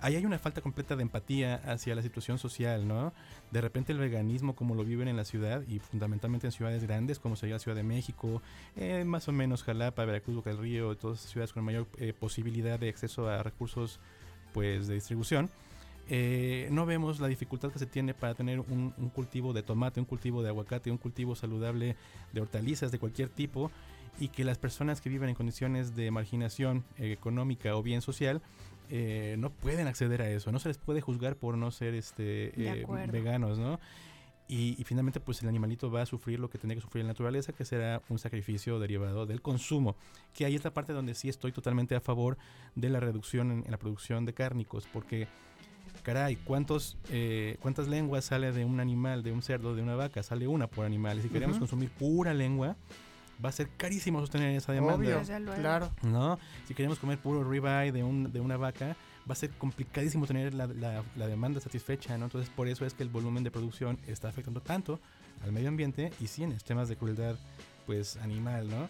Ahí hay una falta completa de empatía hacia la situación social, ¿no? De repente el veganismo como lo viven en la ciudad y fundamentalmente en ciudades grandes como sería la Ciudad de México, eh, más o menos Jalapa, Veracruz, Boca del Río, todas esas ciudades con mayor eh, posibilidad de acceso a recursos pues de distribución. Eh, no vemos la dificultad que se tiene para tener un, un cultivo de tomate, un cultivo de aguacate, un cultivo saludable de hortalizas de cualquier tipo y que las personas que viven en condiciones de marginación eh, económica o bien social eh, no pueden acceder a eso, no se les puede juzgar por no ser este eh, veganos, ¿no? Y, y finalmente pues el animalito va a sufrir lo que tiene que sufrir la naturaleza, que será un sacrificio derivado del consumo. Que ahí es la parte donde sí estoy totalmente a favor de la reducción en, en la producción de cárnicos, porque caray, ¿cuántos, eh, ¿cuántas lenguas sale de un animal, de un cerdo, de una vaca? Sale una por animal. Y si queremos consumir pura lengua, va a ser carísimo sostener esa demanda. Obvio, claro. ¿No? Si queremos comer puro ribeye de, un, de una vaca, va a ser complicadísimo tener la, la- la demanda satisfecha, ¿no? Entonces, por eso es que el volumen de producción está afectando tanto al medio ambiente y sí en temas de crueldad, pues, animal, ¿no?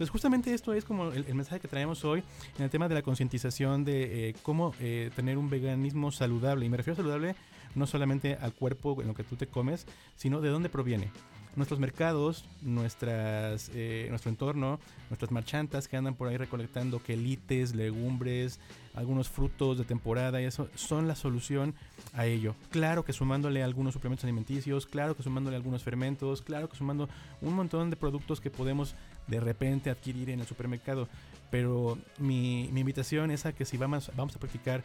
Entonces, justamente esto es como el, el mensaje que traemos hoy en el tema de la concientización de eh, cómo eh, tener un veganismo saludable. Y me refiero a saludable no solamente al cuerpo, en lo que tú te comes, sino de dónde proviene. Nuestros mercados, nuestras, eh, nuestro entorno, nuestras marchantas que andan por ahí recolectando quelites, legumbres, algunos frutos de temporada y eso, son la solución a ello. Claro que sumándole algunos suplementos alimenticios, claro que sumándole algunos fermentos, claro que sumando un montón de productos que podemos de repente adquirir en el supermercado. Pero mi, mi invitación es a que si vamos, vamos a practicar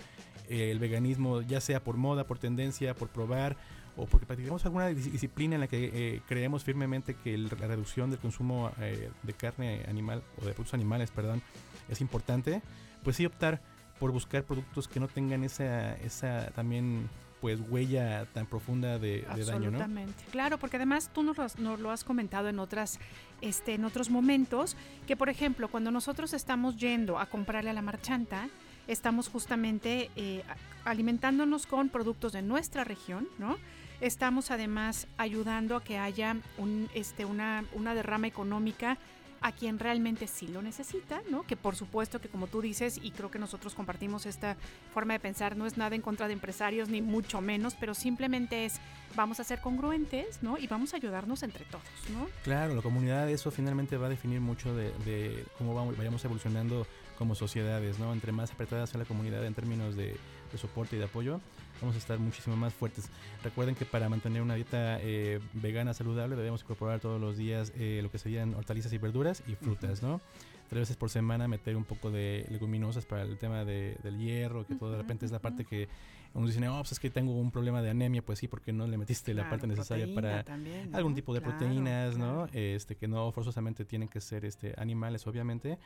eh, el veganismo, ya sea por moda, por tendencia, por probar, o porque practicamos alguna dis- disciplina en la que eh, creemos firmemente que la reducción del consumo eh, de carne animal o de productos animales, perdón, es importante, pues sí optar por buscar productos que no tengan esa, esa también pues huella tan profunda de, daño, ¿no? Absolutamente. Claro, porque además tú nos lo, has- nos lo has comentado en otras, este, en otros momentos, que por ejemplo, cuando nosotros estamos yendo a comprarle a la marchanta, estamos justamente eh, alimentándonos con productos de nuestra región, ¿no? Estamos además ayudando a que haya un, este, una, una derrama económica a quien realmente sí lo necesita, ¿no? Que por supuesto que como tú dices, y creo que nosotros compartimos esta forma de pensar, no es nada en contra de empresarios, ni mucho menos, pero simplemente es, vamos a ser congruentes, ¿no? Y vamos a ayudarnos entre todos, ¿no? Claro, la comunidad, eso finalmente va a definir mucho de, cómo vamos, vayamos evolucionando como sociedades, ¿no? Entre más apretada sea la comunidad en términos de soporte y de apoyo, vamos a estar muchísimo más fuertes. Recuerden que para mantener una dieta eh, vegana saludable debemos incorporar todos los días eh, lo que serían hortalizas y verduras y frutas, ¿no? Tres veces por semana meter un poco de leguminosas para el tema de- del hierro, que todo de repente es la parte que uno dice, oh, pues es que tengo un problema de anemia, pues sí, porque no le metiste la Claro, parte necesaria para también, ¿no? algún tipo de Claro, proteínas, ¿no? Este, que no forzosamente tienen que ser este, animales, obviamente.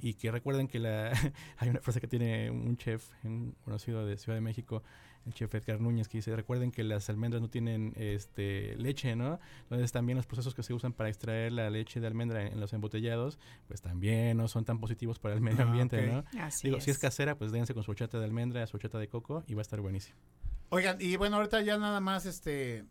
y que recuerden que la hay una frase que tiene un chef un conocido de Ciudad de México el chef Edgar Núñez que dice recuerden que las almendras no tienen este leche no entonces también los procesos que se usan para extraer la leche de almendra en, en los embotellados pues también no son tan positivos para el medio Ah, ambiente no Así digo si es casera pues déjense con su horchata de almendra su horchata de coco y va a estar buenísimo. Oigan, y bueno, ahorita ya nada más, este,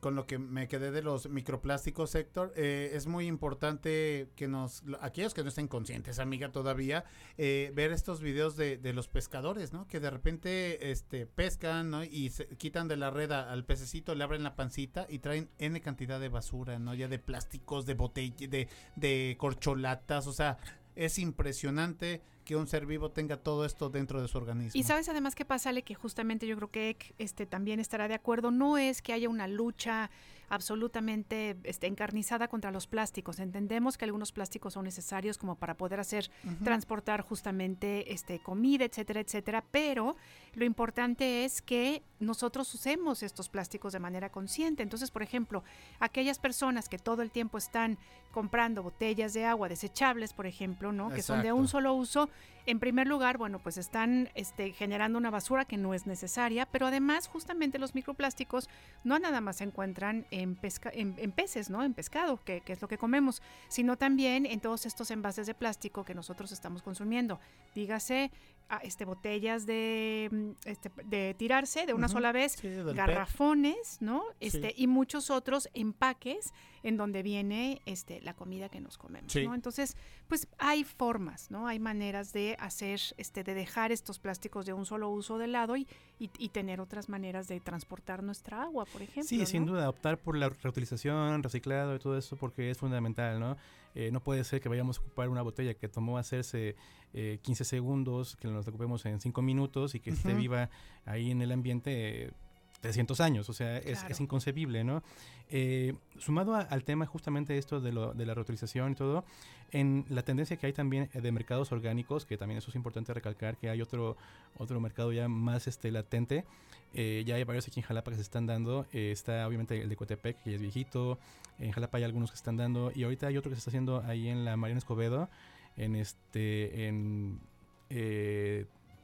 con lo que me quedé de los microplásticos, Héctor, eh, es muy importante que nos, lo- aquellos que no estén conscientes, amiga, todavía, eh, ver estos videos de, de los pescadores, ¿no? Que de repente, este, pescan, ¿no? Y se quitan de la red al pececito, le abren la pancita y traen N cantidad de basura, ¿no? Ya de plásticos, de botellas, de, de corcholatas, o sea, es impresionante que un ser vivo tenga todo esto dentro de su organismo. Y sabes además qué pasa, Ale, que justamente yo creo que Ek, este, también estará de acuerdo, no es que haya una lucha absolutamente este, encarnizada contra los plásticos. Entendemos que algunos plásticos son necesarios como para poder hacer, transportar justamente este, comida, etcétera, etcétera, pero lo importante es que nosotros usemos estos plásticos de manera consciente. Entonces, por ejemplo, aquellas personas que todo el tiempo están comprando botellas de agua desechables, por ejemplo, ¿no? Que son de un solo uso, en primer lugar, bueno, pues están este, generando una basura que no es necesaria, pero además justamente los microplásticos no nada más se encuentran en, pesca, en, en peces, ¿no? En pescado, que, que es lo que comemos, sino también en todos estos envases de plástico que nosotros estamos consumiendo. Dígase, este, botellas de, mm, este, de tirarse de una sola vez, Sí, garrafones, ¿no? Este, Sí. Y muchos otros empaques en donde viene este, la comida que nos comemos, Sí. ¿no? Entonces, pues hay formas, ¿no? Hay maneras de hacer, este, de dejar estos plásticos de un solo uso de lado y, y, y tener otras maneras de transportar nuestra agua, por ejemplo. Sí, sin ¿no? duda, optar por la reutilización, reciclado y todo eso porque es fundamental, ¿no? Eh, no puede ser que vayamos a ocupar una botella que tomó hacerse eh, 15 segundos, que nos ocupemos en 5 minutos y que esté viva ahí en el ambiente eh, 300 años, o sea, es, Claro. es inconcebible, ¿no? Eh, sumado a- al tema justamente esto de, lo, de la reutilización y todo, en la tendencia que hay también eh, de mercados orgánicos, que también eso es importante recalcar, que hay otro, otro mercado ya más este, latente, eh, ya hay varios aquí en Jalapa que se están dando, eh, está obviamente el de Coatepec, que ya es viejito, en Jalapa hay algunos que se están dando, y ahorita hay otro que se está haciendo ahí en la Mariana Escobedo, en este, en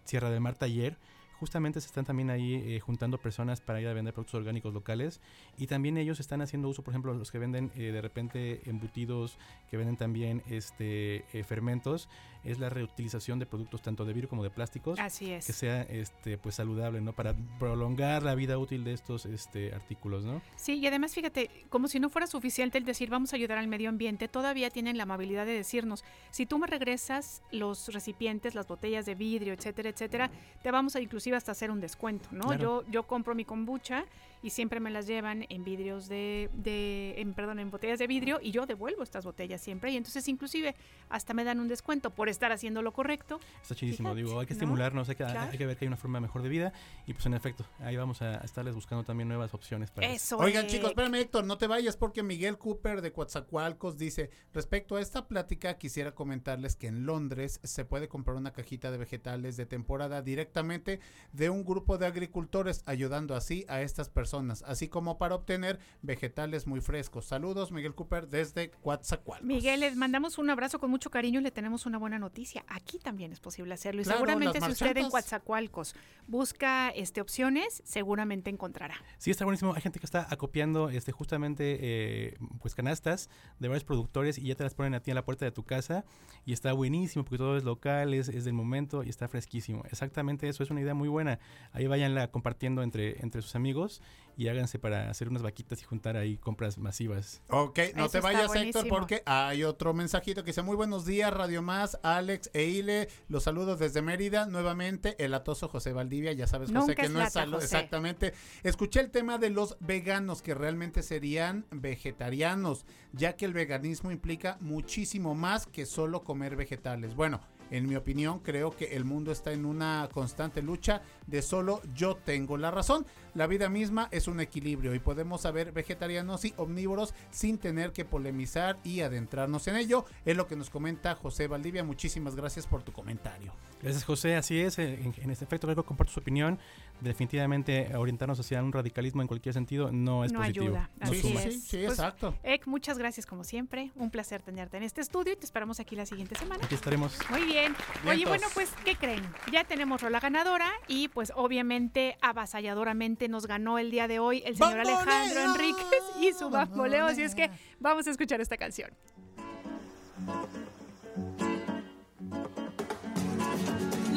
Sierra del Mar Taller, justamente se están también ahí eh, juntando personas para ir a vender productos orgánicos locales y también ellos están haciendo uso, por ejemplo, los que venden eh, de repente embutidos, que venden también este eh, fermentos, es la reutilización de productos tanto de vidrio como de plásticos Así es. que sea este pues saludable, ¿no? Para prolongar la vida útil de estos este artículos, ¿no? Sí, y además fíjate, como si no fuera suficiente el decir vamos a ayudar al medio ambiente, todavía tienen la amabilidad de decirnos, si tú me regresas los recipientes, las botellas de vidrio, etcétera, etcétera, te vamos a inclusive hasta hacer un descuento, ¿no? Claro. Yo, yo compro mi kombucha y siempre me las llevan en vidrios de, de en, perdón, en botellas de vidrio y yo devuelvo estas botellas siempre y entonces inclusive hasta me dan un descuento por estar haciendo lo correcto. Está chidísimo, Fíjate, digo, hay que ¿no? estimularnos, hay que, Claro. hay que ver que hay una forma mejor de vida y pues en efecto, ahí vamos a estarles buscando también nuevas opciones para Eso. Oigan, Ek. chicos, espérame, Héctor, no te vayas porque Miguel Cooper de Coatzacoalcos dice, respecto a esta plática, quisiera comentarles que en Londres se puede comprar una cajita de vegetales de temporada directamente de un grupo de agricultores, ayudando así a estas personas, así como para obtener vegetales muy frescos. Saludos, Miguel Cooper, desde Coatzacoalcos. Miguel, les mandamos un abrazo con mucho cariño y le tenemos una buena noticia. Aquí también es posible hacerlo. Y Claro, seguramente si usted en. Coatzacoalcos busca este, opciones, seguramente encontrará. Sí, está buenísimo. Hay gente que está acopiando este, justamente eh, pues canastas de varios productores y ya te las ponen a ti en la puerta de tu casa y está buenísimo porque todo es local, es, es del momento y está fresquísimo. Exactamente eso, es una idea muy buena. Ahí váyanla compartiendo entre, entre sus amigos y háganse para hacer unas vaquitas y juntar ahí compras masivas. Ok, no Eso te vayas, Héctor, porque hay otro mensajito que dice, muy buenos días, Radio Más, Alex e Ile, los saludos desde Mérida, nuevamente, el atoso José Valdivia, ya sabes, José, Nunca que es no es lata, salud, José. exactamente. Escuché el tema de los veganos, que realmente serían vegetarianos, ya que el veganismo implica muchísimo más que solo comer vegetales. Bueno, En mi opinión, creo que el mundo está en una constante lucha de solo yo tengo la razón. La vida misma es un equilibrio y podemos saber vegetarianos y omnívoros sin tener que polemizar y adentrarnos en ello. Es lo que nos comenta José Valdivia. Muchísimas gracias por tu comentario. Gracias, José. Así es. En, en este efecto, creo que comparto su opinión. Definitivamente, orientarnos hacia un radicalismo en cualquier sentido no es no positivo. ayuda. no Así suma. es. Pues, Ek, muchas gracias como siempre. Un placer tenerte en este estudio y te esperamos aquí la siguiente semana. Aquí estaremos. Muy bien. Vientos. Oye, bueno, pues, ¿qué creen? Ya tenemos rola ganadora y pues obviamente avasalladoramente nos ganó el día de hoy el señor ¡Bamboleo! Alejandro Enríquez y su bamboleo. Así es que vamos a escuchar esta canción.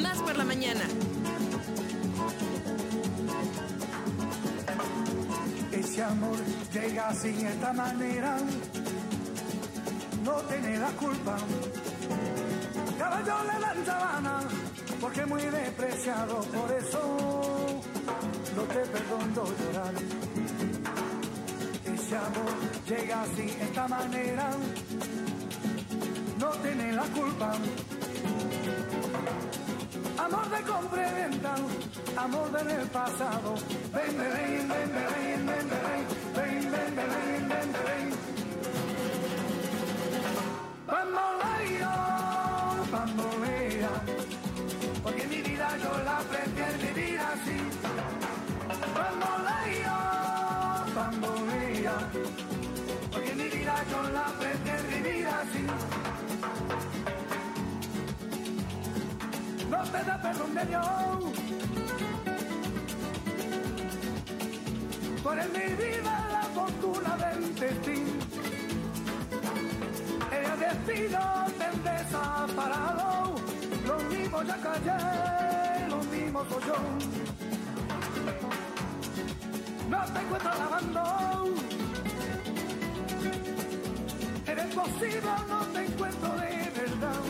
Más por la mañana. Ese amor llega así de esta manera, no tiene la culpa. Caballo le dan sabana, porque muy despreciado, por eso no te perdono llorar. Ese amor llega así de esta manera, no tiene la culpa. Amor de compra y venta, amor del pasado. Ven, ven, ven, ven, ven, ven, ven, ven, ven, ven, ven, ven. Bamboleo, bambolea, porque mi vida yo la prefiero vivir así. Bamboleo, bambolea, porque mi vida yo la prefiero vivir así. no te da perdón de Dios. Tú eres mi vida, la fortuna del destino. El destino te desaparado. Lo mismo ya callé, lo mismo soy yo. No te encuentro lavando. Eres posible, no te encuentro de verdad.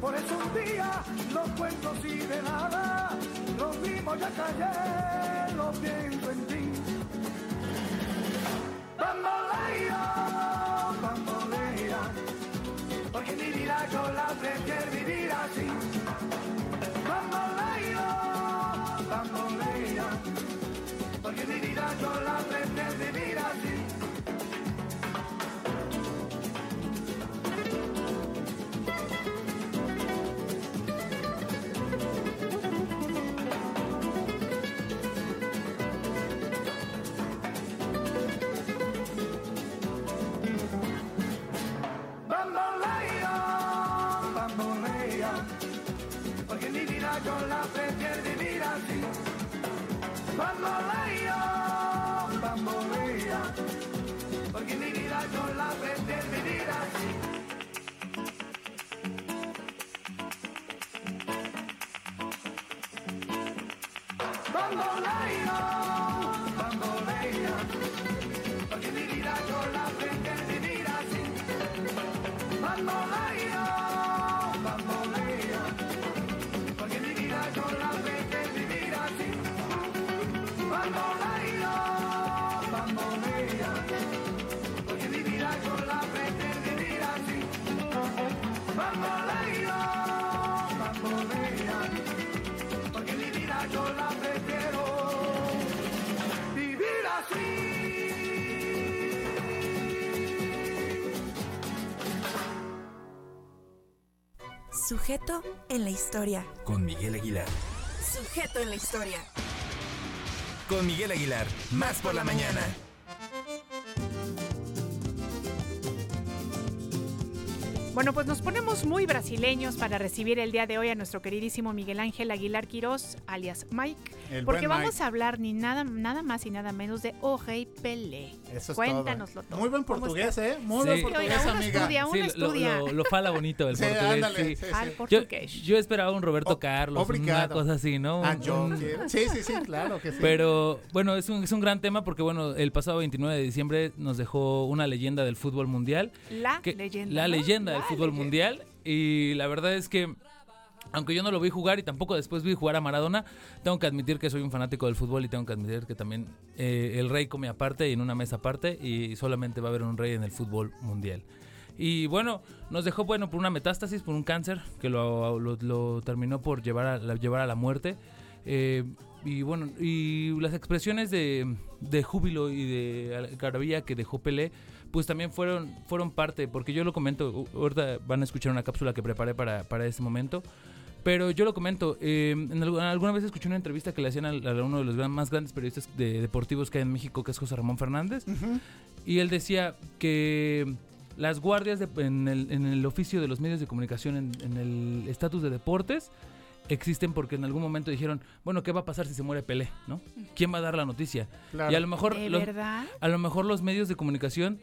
Por eso un día no cuento así de nada, lo mismo ya callé, lo pienso en ti. Bambolea, bambolea, porque mi vida yo la prefiero vivir así. più di rilascio la Porque mi vida yo la prefiero vivir así. Cuando Sujeto en la historia. Con Miguel Aguilar. Sujeto en la historia. Con Miguel Aguilar. Más por la mañana. Bueno, pues nos ponemos muy brasileños para recibir el día de hoy a nuestro queridísimo Miguel Ángel Aguilar Quirós, alias Mike, El porque vamos Mike. a hablar ni nada, nada más y nada menos de O Rei Pelé. Eso es Cuéntanoslo todo. todo. Muy buen ¿Cómo portugués? ¿eh? Muy Sí. buen Sí, portugués, oiga, uno amiga. estudia, uno Sí, lo, estudia. lo- lo fala bonito el Sí, portugués. ándale, sí. sí, Al. Yo, portugués. yo esperaba un Roberto Carlos, una obrigado. cosa así, ¿no? Ah, yo. Sí, sí, sí, claro que sí. Pero bueno, es un, es un gran tema porque bueno, el pasado 29 de diciembre nos dejó una leyenda del fútbol mundial. La que- leyenda. La ¿no? leyenda del La fútbol mundial. Y la verdad es que, aunque yo no lo vi jugar y tampoco después vi jugar a Maradona, tengo que admitir que soy un fanático del fútbol y tengo que admitir que también eh, el rey come aparte y en una mesa aparte y solamente va a haber un rey en el fútbol mundial. Y bueno, nos dejó bueno por una metástasis, por un cáncer que lo, lo- lo terminó por llevar a, la- llevar a la muerte. Eh, y bueno, y las expresiones de, de júbilo y de algarabía que dejó Pelé, pues también fueron, fueron parte, porque yo lo comento, ahorita van a escuchar una cápsula que preparé para, para este momento. Pero yo lo comento, eh, en algu- alguna vez escuché una entrevista que le hacían a, uno de los gran- más grandes periodistas de, deportivos que hay en México, que es José Ramón Fernández. Y él decía que las guardias de- en, el, en el oficio de los medios de comunicación, en, en el estatus de deportes, existen porque en algún momento dijeron, bueno, ¿qué va a pasar si se muere Pelé? ¿no? ¿Quién va a dar la noticia? Claro. Y a lo mejor ¿De los, verdad? a lo mejor los medios de comunicación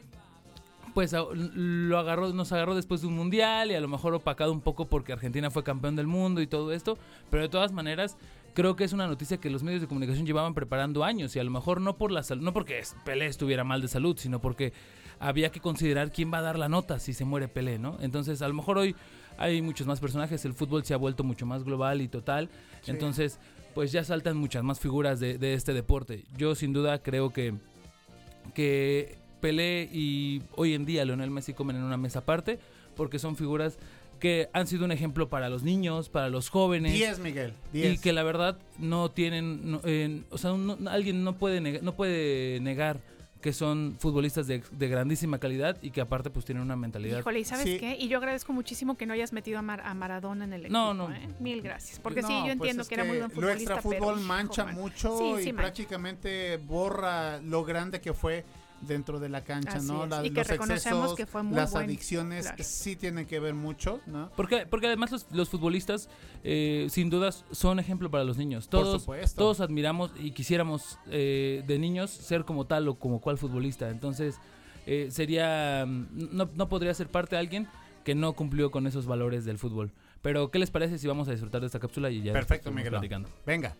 pues lo agarró, nos agarró después de un mundial y a lo mejor opacado un poco porque Argentina fue campeón del mundo y todo esto, pero de todas maneras creo que es una noticia que los medios de comunicación llevaban preparando años y a lo mejor no por la sal- no porque Pelé estuviera mal de salud, sino porque había que considerar quién va a dar la nota si se muere Pelé, ¿no? Entonces, a lo mejor hoy hay muchos más personajes, el fútbol se ha vuelto mucho más global y total, Sí. entonces pues ya saltan muchas más figuras de, de este deporte. Yo sin duda creo que que Pelé y hoy en día Leonel Messi comen en una mesa aparte porque son figuras que han sido un ejemplo para los niños, para los jóvenes. 10, Miguel, Y 10. que la verdad no tienen, no, eh, o sea, no- alguien no puede, neg- no puede negar que son futbolistas de, de grandísima calidad y que aparte pues tienen una mentalidad. Híjole, ¿y sabes qué? Y yo agradezco muchísimo que no hayas metido a, Mar- a Maradona en el equipo. No, no. ¿eh? Mil gracias. Porque No, sí, yo pues entiendo es que, era muy buen Lo futbolista. extra pero, fútbol mancha mucho Sí, y sí, mancha. prácticamente borra lo grande que fue dentro de la cancha, Así ¿no? La- y que los reconocemos excesos, que fue muy las buen, adicciones claro. sí tienen que ver mucho, ¿no? Porque, porque además los, los futbolistas, eh, sin dudas, son ejemplo para los niños. Por Todos, supuesto. todos admiramos y quisiéramos eh, de niños ser como tal o como cual futbolista. Entonces, eh, sería. mm, No, no podría ser parte de alguien que no cumplió con esos valores del fútbol. Pero, ¿qué les parece si vamos a disfrutar de esta cápsula y ya Perfecto, Miguelón. platicando? Venga.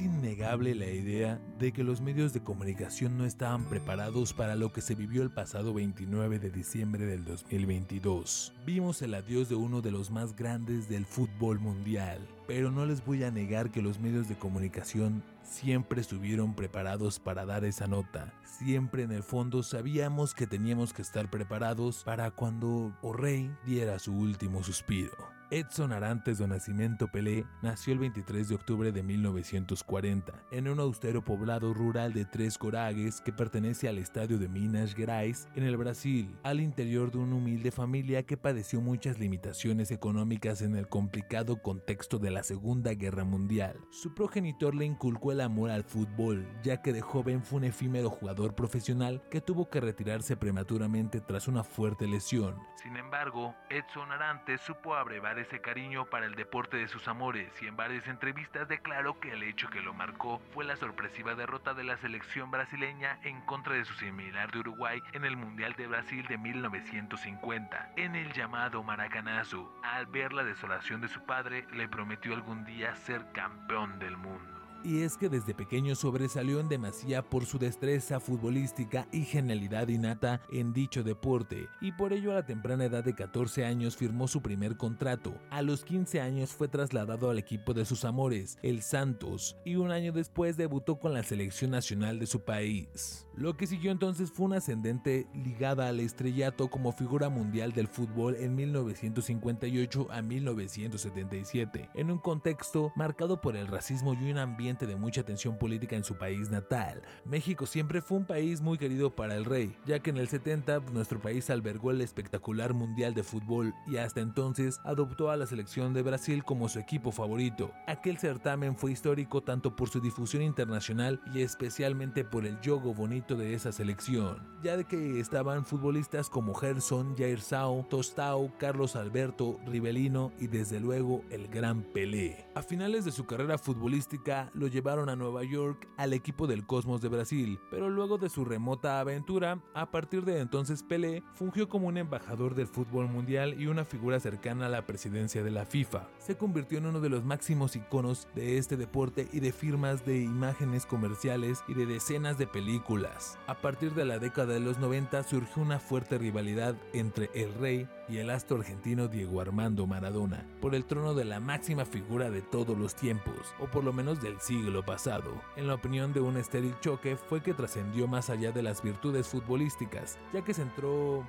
Es innegable la idea de que los medios de comunicación no estaban preparados para lo que se vivió el pasado 29 de diciembre del 2022. Vimos el adiós de uno de los más grandes del fútbol mundial, pero no les voy a negar que los medios de comunicación siempre estuvieron preparados para dar esa nota. Siempre en el fondo sabíamos que teníamos que estar preparados para cuando O'Reilly diera su último suspiro. Edson Arantes do Nascimento Pelé nació el 23 de octubre de 1940 en un austero poblado rural de Tres Coragues que pertenece al estadio de Minas Gerais en el Brasil, al interior de una humilde familia que padeció muchas limitaciones económicas en el complicado contexto de la Segunda Guerra Mundial. Su progenitor le inculcó el amor al fútbol, ya que de joven fue un efímero jugador profesional que tuvo que retirarse prematuramente tras una fuerte lesión. Sin embargo, Edson Arantes supo abrevar ese cariño para el deporte de sus amores y en varias entrevistas declaró que el hecho que lo marcó fue la sorpresiva derrota de la selección brasileña en contra de su similar de Uruguay en el Mundial de Brasil de 1950, en el llamado Maracanazo. Al ver la desolación de su padre, le prometió algún día ser campeón del mundo. Y es que desde pequeño sobresalió en demasía por su destreza futbolística y genialidad innata en dicho deporte, y por ello a la temprana edad de 14 años firmó su primer contrato. A los 15 años fue trasladado al equipo de sus amores, el Santos, y un año después debutó con la selección nacional de su país. Lo que siguió entonces fue una ascendente ligada al estrellato como figura mundial del fútbol en 1958 a 1977, en un contexto marcado por el racismo y un ambiente de mucha tensión política en su país natal. México siempre fue un país muy querido para el rey, ya que en el 70 nuestro país albergó el espectacular Mundial de Fútbol y hasta entonces adoptó a la selección de Brasil como su equipo favorito. Aquel certamen fue histórico tanto por su difusión internacional y especialmente por el yogo bonito de esa selección, ya de que estaban futbolistas como Gerson, Jair Sao, Tostao, Carlos Alberto, Rivelino y desde luego el gran Pelé. A finales de su carrera futbolística lo llevaron a Nueva York al equipo del Cosmos de Brasil, pero luego de su remota aventura, a partir de entonces Pelé fungió como un embajador del fútbol mundial y una figura cercana a la presidencia de la FIFA. Se convirtió en uno de los máximos iconos de este deporte y de firmas de imágenes comerciales y de decenas de películas. A partir de la década de los 90 surgió una fuerte rivalidad entre el rey y el astro argentino Diego Armando Maradona por el trono de la máxima figura de todos los tiempos, o por lo menos del siglo pasado. En la opinión de un estéril choque fue que trascendió más allá de las virtudes futbolísticas, ya que centró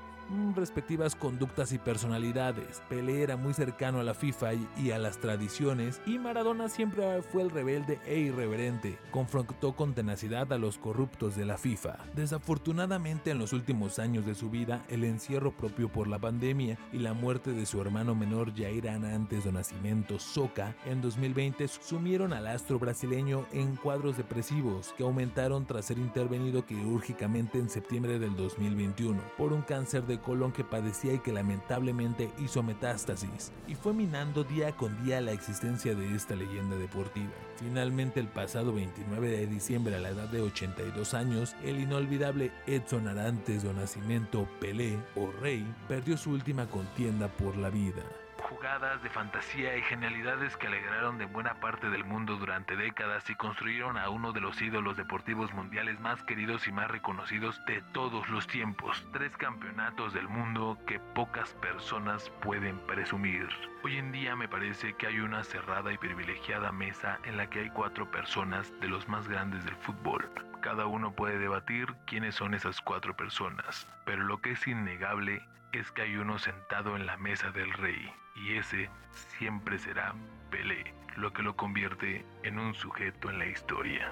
respectivas conductas y personalidades. Pelé era muy cercano a la FIFA y, a las tradiciones y Maradona siempre fue el rebelde e irreverente. Confrontó con tenacidad a los corruptos de la FIFA. Desafortunadamente en los últimos años de su vida, el encierro propio por la pandemia y la muerte de su hermano menor Jair antes de nacimiento Soca en 2020 sumieron al astro brasileño en cuadros depresivos que aumentaron tras ser intervenido quirúrgicamente en septiembre del 2021 por un cáncer de colon que padecía y que lamentablemente hizo metástasis y fue minando día con día la existencia de esta leyenda deportiva. Finalmente el pasado 29 de diciembre a la edad de 82 años, el inolvidable Edson Arantes do Nascimento Pelé o Rey perdió su última contienda por la vida jugadas de fantasía y genialidades que alegraron de buena parte del mundo durante décadas y construyeron a uno de los ídolos deportivos mundiales más queridos y más reconocidos de todos los tiempos. Tres campeonatos del mundo que pocas personas pueden presumir. Hoy en día me parece que hay una cerrada y privilegiada mesa en la que hay cuatro personas de los más grandes del fútbol. Cada uno puede debatir quiénes son esas cuatro personas, pero lo que es innegable es que hay uno sentado en la mesa del rey, y ese siempre será Pelé, lo que lo convierte en un sujeto en la historia.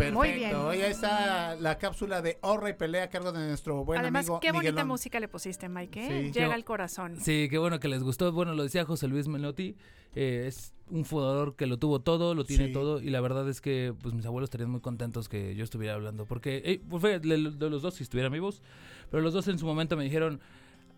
Perfecto. Muy bien. Hoy está la cápsula de Horra y Pelea a cargo de nuestro buen Además, amigo qué bonita Miguelón. música le pusiste, Mike. ¿eh? Sí. Llega al corazón. Sí, qué bueno que les gustó. Bueno, lo decía José Luis Menotti. eh, es un jugador que lo tuvo todo, lo tiene Sí. todo. Y la verdad es que pues mis abuelos estarían muy contentos que yo estuviera hablando. Porque eh, pues, fue de, de los dos si estuvieran vivos. Pero los dos en su momento me dijeron,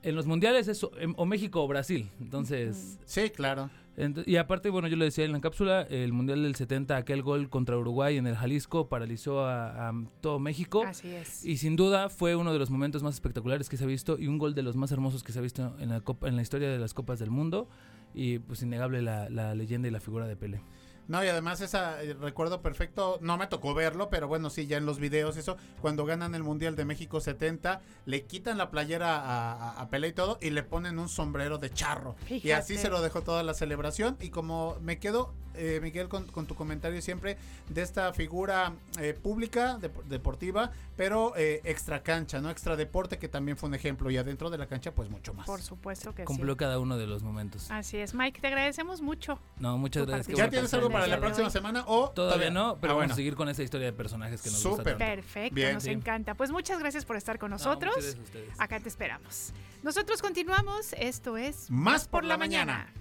en los mundiales es o, em- o México o Brasil. Entonces... Sí, claro. Ent- y aparte, bueno, yo le decía en la cápsula, el Mundial del 70, aquel gol contra Uruguay en el Jalisco paralizó a, a todo México. Así es. Y sin duda fue uno de los momentos más espectaculares que se ha visto y un gol de los más hermosos que se ha visto en la, copa, en la historia de las Copas del Mundo. Y pues innegable la, la leyenda y la figura de Pelé. No, y además esa eh, recuerdo perfecto, no me tocó verlo, pero bueno, sí, ya en los videos eso, cuando ganan el Mundial de México 70, le quitan la playera a, a- a Pelé y todo y le ponen un sombrero de charro. Y así se lo dejó toda la celebración y como me quedo, eh, Miguel, con, con tu comentario siempre de esta figura eh, pública, dep- deportiva, pero eh, extra cancha, ¿no? Extra deporte que también fue un ejemplo y adentro de la cancha pues mucho más. Por supuesto que Cumplió sí. cada uno de los momentos. Así es, Mike, te agradecemos mucho. No, muchas Tu gracias. ¿Ya tienes algo para la próxima hoy. semana o Todavía no, pero Ah, vamos bueno. a seguir con esa historia de personajes que nos gusta Súper. tanto. Perfecto, Bien. nos Sí. encanta. Pues muchas gracias por estar con nosotros. ustedes. Acá te esperamos. Nosotros continuamos. Esto es Más por la mañana.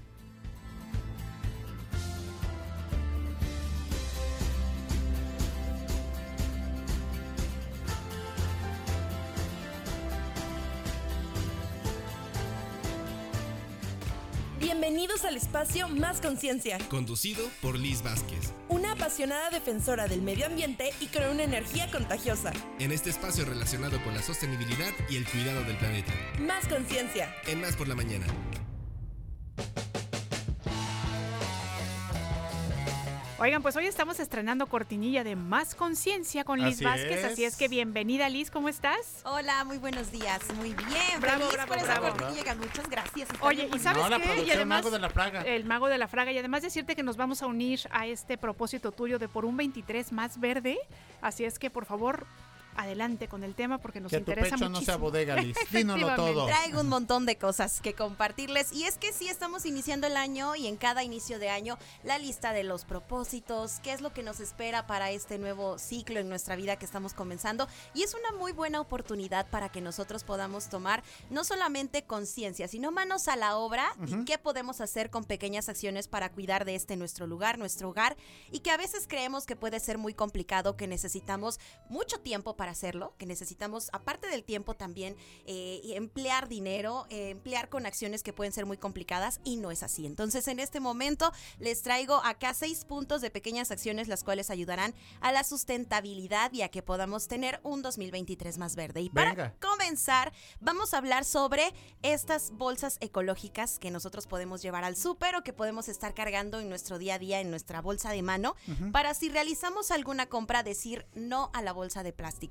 Bienvenidos al espacio Más Conciencia, Conducido por Liz Vázquez. una apasionada defensora del medio ambiente y con una energía contagiosa. En este espacio relacionado con la sostenibilidad y el cuidado del planeta. Más Conciencia. En Más por la Mañana. Oigan, pues hoy estamos estrenando cortinilla de Más Conciencia con Liz Así Vázquez. Así es que bienvenida, Liz, ¿cómo estás? Hola, muy buenos días. Muy bien. Bravo, Feliz bravo, por esa bravo. cortinilla. Muchas gracias. Oye, ¿y sabes No, la qué? producción y además, Mago de la Fraga. El mago de la fraga. Y además decirte que nos vamos a unir a este propósito tuyo de por un 23 más verde. Así es que, por favor, adelante con el tema porque nos Que tu interesa pecho no muchísimo. sea bodega, Liz. Dínoslo todo. Traigo un montón de cosas que compartirles y es que sí estamos iniciando el año y en cada inicio de año la lista de los propósitos, qué es lo que nos espera para este nuevo ciclo en nuestra vida que estamos comenzando y es una muy buena oportunidad para que nosotros podamos tomar no solamente conciencia, sino manos a la obra y qué podemos hacer con pequeñas acciones para cuidar de este nuestro lugar, nuestro hogar y que a veces creemos que puede ser muy complicado, que necesitamos mucho tiempo para hacerlo, que necesitamos, aparte del tiempo, también eh, emplear dinero, eh, emplear con acciones que pueden ser muy complicadas y no es así. Entonces, en este momento les traigo acá seis puntos de pequeñas acciones las cuales ayudarán a la sustentabilidad y a que podamos tener un 2023 más verde. Y para Venga. comenzar, vamos a hablar sobre estas bolsas ecológicas que nosotros podemos llevar al súper o que podemos estar cargando en nuestro día a día en nuestra bolsa de mano para si realizamos alguna compra decir no a la bolsa de plástico.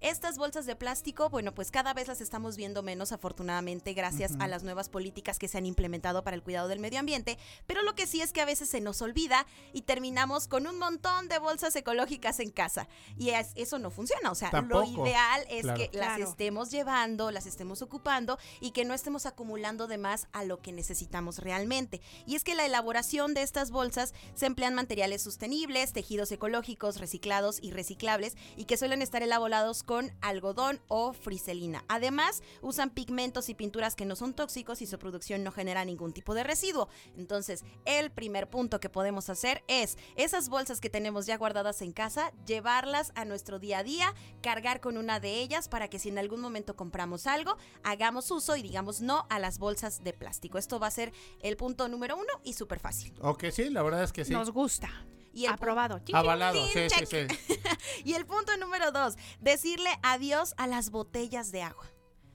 Estas bolsas de plástico, bueno, pues cada vez las estamos viendo menos afortunadamente gracias a las nuevas políticas que se han implementado para el cuidado del medio ambiente, pero lo que sí es que a veces se nos olvida y terminamos con un montón de bolsas ecológicas en casa y es- eso no funciona, o sea, Tampoco. lo ideal es Claro. que las Claro. estemos llevando, las estemos ocupando y que no estemos acumulando de más a lo que necesitamos realmente. Y es que la elaboración de estas bolsas se emplean materiales sostenibles, tejidos ecológicos, reciclados y reciclables y que suelen estar elaborados con algodón o friselina. Además, usan pigmentos y pinturas que no son tóxicos y su producción no genera ningún tipo de residuo. Entonces, el primer punto que podemos hacer es esas bolsas que tenemos ya guardadas en casa, llevarlas a nuestro día a día, cargar con una de ellas para que si en algún momento compramos algo, hagamos uso y digamos no a las bolsas de plástico. Esto va a ser el punto número uno y súper fácil. Ok, sí, la verdad es que sí. Nos gusta. Y el Aprobado. Avalado, sí, sí, sí. Y el punto número dos, decirle adiós a las botellas de agua.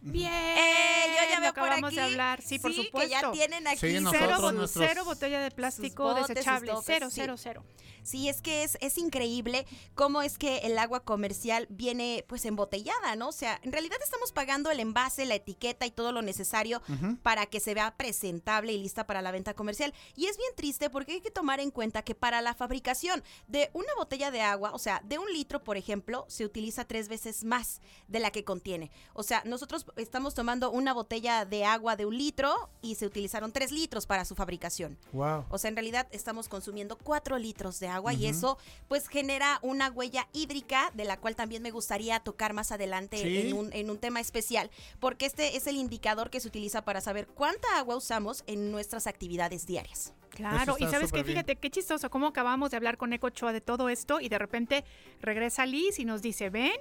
Bien. Eh, yo ya veo por acabamos aquí. de hablar. Sí, por Sí, supuesto. que ya tienen aquí Sí, cero, nuestros- cero botella de plástico botes, desechable. Cero, sí. cero, cero. Sí, es que es, es increíble cómo es que el agua comercial viene pues embotellada, ¿no? O sea, en realidad estamos pagando el envase, la etiqueta y todo lo necesario para que se vea presentable y lista para la venta comercial. Y es bien triste porque hay que tomar en cuenta que para la fabricación de una botella de agua, o sea, de un litro, por ejemplo, se utiliza tres veces más de la que contiene. O sea, nosotros estamos tomando una botella de agua de un litro y se utilizaron tres litros para su fabricación. Wow. O sea, en realidad estamos consumiendo 4 litros de agua y Ujú. eso pues genera una huella hídrica de la cual también me gustaría tocar más adelante Sí. en, un, en un tema especial, porque este es el indicador que se utiliza para saber cuánta agua usamos en nuestras actividades diarias. Claro, y sabes que fíjate qué chistoso, cómo acabamos de hablar con Eco Ochoa de todo esto y de repente regresa Liz y nos dice, ven,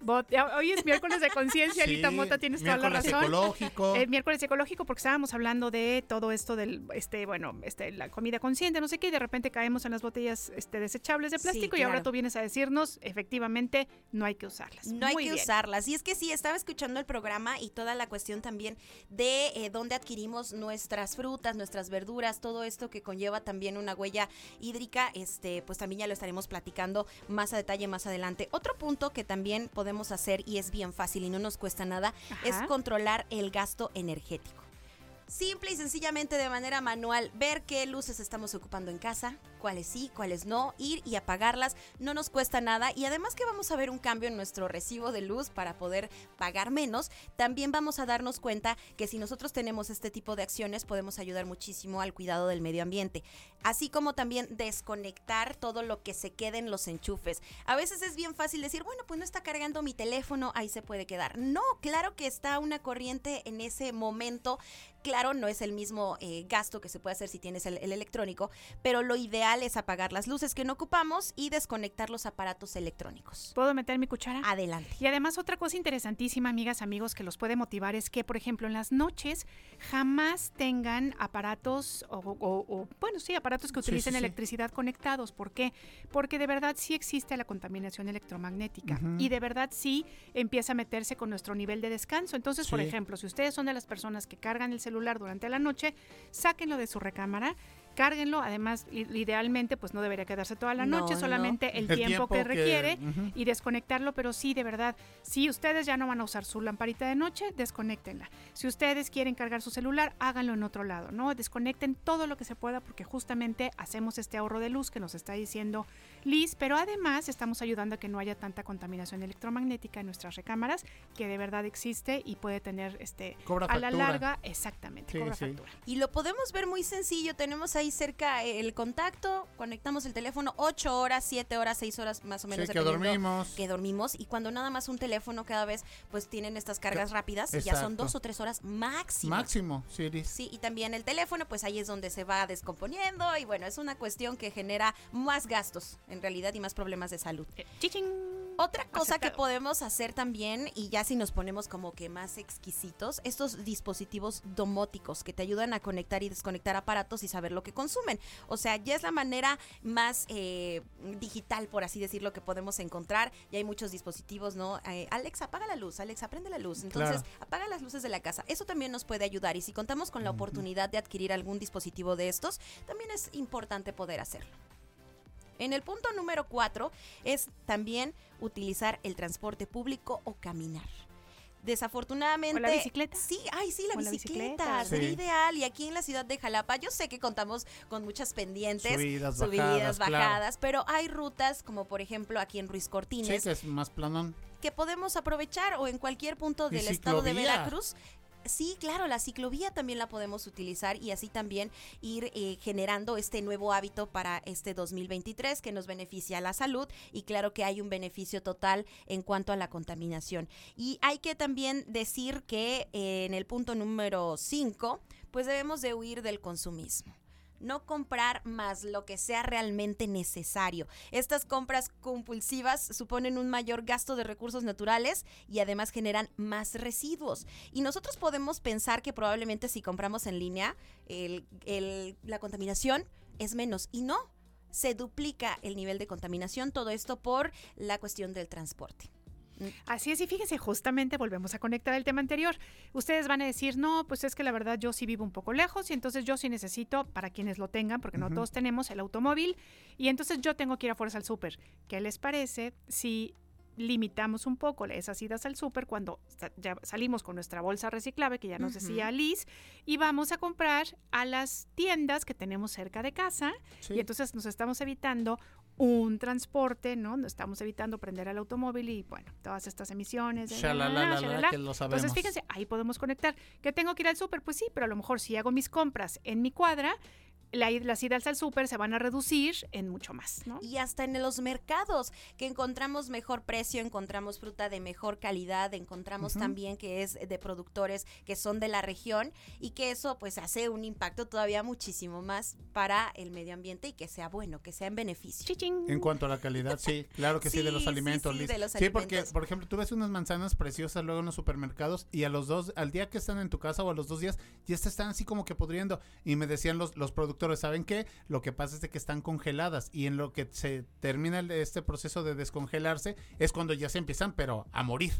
bot- hoy es miércoles de conciencia, Sí, Alita Mota, tienes toda la miércoles razón. ecológico. Eh, miércoles ecológico porque estábamos hablando de todo esto del, este, bueno, este, la comida consciente, no sé qué, y de repente caemos en las botellas este, desechables de Sí, plástico y ahora tú vienes a decirnos, efectivamente, no hay que usarlas. No hay que bien. usarlas. Y es que sí, estaba escuchando el programa y toda la cuestión también de eh, dónde adquirimos nuestras frutas, nuestras verduras, todo esto que conlleva también una huella hídrica, este, pues también ya lo estaremos platicando más a detalle más adelante. Otro punto que también podemos hacer y es bien fácil y no nos cuesta nada es controlar el gasto energético. Simple y sencillamente de manera manual, ver qué luces estamos ocupando en casa, cuáles sí, cuáles no, ir y apagarlas, no nos cuesta nada y además que vamos a ver un cambio en nuestro recibo de luz para poder pagar menos, también vamos a darnos cuenta que si nosotros tenemos este tipo de acciones podemos ayudar muchísimo al cuidado del medio ambiente, así como también desconectar todo lo que se quede en los enchufes. A veces es bien fácil decir, bueno, pues no está cargando mi teléfono, ahí se puede quedar. No, claro que está una corriente en ese momento Claro, no es el mismo eh, gasto que se puede hacer si tienes el, el electrónico, pero lo ideal es apagar las luces que no ocupamos y desconectar los aparatos electrónicos. ¿Puedo meter mi cuchara? Adelante. Y además otra cosa interesantísima, amigas, amigos, que los puede motivar es que, por ejemplo, en las noches jamás tengan aparatos o, o- o, bueno, sí, aparatos que utilicen sí, sí. electricidad conectados. ¿Por qué? Porque de verdad sí existe la contaminación electromagnética y de verdad sí empieza a meterse con nuestro nivel de descanso. Entonces, por ejemplo, si ustedes son de las personas que cargan el celular durante la noche, sáquenlo de su recámara. Cárguenlo, además, idealmente, pues no debería quedarse toda la No, noche, no. solamente el, El tiempo, tiempo que que- requiere y desconectarlo, pero sí, de verdad, si ustedes ya no van a usar su lamparita de noche, desconéctenla. Si ustedes quieren cargar su celular, háganlo en otro lado, ¿no? Desconecten todo lo que se pueda porque justamente hacemos este ahorro de luz que nos está diciendo Liz, pero además estamos ayudando a que no haya tanta contaminación electromagnética en nuestras recámaras, que de verdad existe y puede tener este Cobra a la larga, exactamente, Sí, cobra sí. factura. Y lo podemos ver muy sencillo. Tenemos ahí cerca el contacto, conectamos el teléfono 8 horas, 7 horas, 6 horas más o menos. Sí, que dormimos. Que dormimos. Y cuando nada más un teléfono cada vez pues tienen estas cargas rápidas, ya son Exacto. dos o tres horas máximo. Máximo, sí, Liz. Sí, y también el teléfono, pues ahí es donde se va descomponiendo y bueno, es una cuestión que genera más gastos en realidad y más problemas de salud. Chichín. Otra cosa que podemos hacer también, y ya si nos ponemos como que más exquisitos, estos dispositivos domóticos que te ayudan a conectar y desconectar aparatos y saber lo que consumen. O sea, ya es la manera más eh, digital, por así decirlo, que podemos encontrar. Ya hay muchos dispositivos, ¿no? Eh, Alex, apaga la luz, Alex, prende la luz. Entonces, Claro. apaga las luces de la casa. Eso también nos puede ayudar. Y si contamos con la oportunidad de adquirir algún dispositivo de estos, también es importante poder hacerlo. En el punto número cuatro es también utilizar el transporte público o caminar. Desafortunadamente. ¿O la bicicleta? Sí, ay, sí, la O la bicicleta. Sería Sí. ideal. Y aquí en la ciudad de Jalapa, yo sé que contamos con muchas pendientes, Subidas, subidas, bajadas, claro. pero hay rutas, como por ejemplo aquí en Ruiz Sí, Cortines, que es más planón. que podemos aprovechar o en cualquier punto del estado de. Veracruz. Sí, claro, la ciclovía también la podemos utilizar y así también ir eh, generando este nuevo hábito para este 2023 que nos beneficia a la salud y claro que hay un beneficio total en cuanto a la contaminación. Y hay que también decir que eh, en el punto número 5, pues debemos de huir del consumismo no comprar más lo que sea realmente necesario. Estas compras compulsivas suponen un mayor gasto de recursos naturales y además generan más residuos. Y nosotros podemos pensar que probablemente si compramos en línea, la contaminación es menos. Y no, se duplica el nivel de contaminación, todo esto por la cuestión del transporte. Así es, y fíjense, justamente volvemos a conectar el tema anterior. Ustedes van a decir, no, pues es que la verdad yo sí vivo un poco lejos y entonces yo sí necesito, para quienes lo tengan, porque no todos tenemos el automóvil, y entonces yo tengo que ir a fuerza al súper. ¿Qué les parece si limitamos un poco esas idas al súper cuando ya salimos con nuestra bolsa reciclable, que ya nos decía Liz, y vamos a comprar a las tiendas que tenemos cerca de casa, Sí. y entonces nos estamos evitando un transporte, ¿no? Estamos evitando prender el automóvil y, bueno, todas estas emisiones. de la, la, la, Shalalalala, shalala. que lo sabemos. Entonces, fíjense, ahí podemos conectar. ¿Que tengo que ir al súper? Pues sí, pero a lo mejor si hago mis compras en mi cuadra, la las idas al súper se van a reducir en mucho más, ¿no? Y hasta en los mercados, que encontramos mejor precio, encontramos fruta de mejor calidad, encontramos también que es de productores que son de la región y que eso pues hace un impacto todavía muchísimo más para el medio ambiente y que sea bueno, que sea en beneficio. En cuanto a la calidad, sí, claro que sí, de los sí, alimentos. sí, Liz. de los Sí, porque, por ejemplo, tú ves unas manzanas preciosas luego en los supermercados y a los dos, al día que están en tu casa o a los dos días, ya te están así como que podriendo. Y me decían los, los productores, ¿saben qué? Lo que pasa es de que están congeladas y en lo que se termina este proceso de descongelarse es cuando ya se empiezan, pero a morir.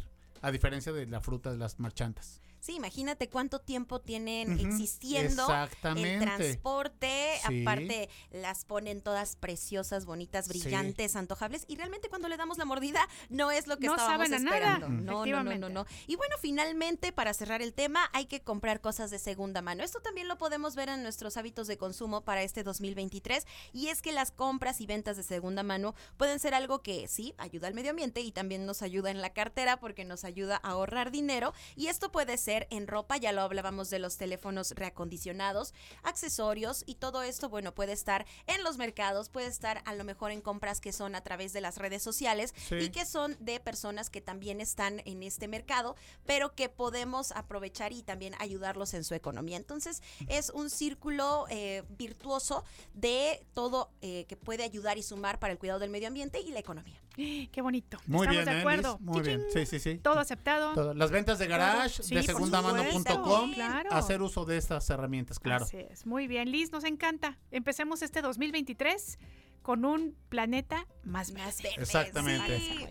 A diferencia de la fruta de las marchantas. Sí, imagínate cuánto tiempo tienen existiendo exactamente. el transporte, Sí. aparte las ponen todas preciosas, bonitas, Sí. brillantes, antojables y realmente cuando le damos la mordida no es lo que No estábamos saben a nada. esperando. No, no, no, no, no. Y bueno, finalmente para cerrar el tema hay que comprar cosas de segunda mano. Esto también lo podemos ver en nuestros hábitos de consumo para este 2023 y es que las compras y ventas de segunda mano pueden ser algo que sí ayuda al medio ambiente y también nos ayuda en la cartera porque nos ayuda a ahorrar dinero y esto puede ser en ropa, ya lo hablábamos de los teléfonos reacondicionados, accesorios y todo esto, bueno, puede estar en los mercados, puede estar a lo mejor en compras que son a través de las redes sociales Sí. y que son de personas que también están en este mercado, pero que podemos aprovechar y también ayudarlos en su economía. Entonces, es un círculo eh, virtuoso de todo eh, que puede ayudar y sumar para el cuidado del medio ambiente y la economía. Qué bonito. Muy Estamos bien, de ¿eh, acuerdo. Muy bien. Sí, sí, sí. Todo aceptado. Todo. Las ventas de garage, Sí, de segundamano.com, claro. hacer uso de estas herramientas, claro. Así es, muy bien. Liz, nos encanta. Empecemos este 2023 con un planeta más verde. Exactamente.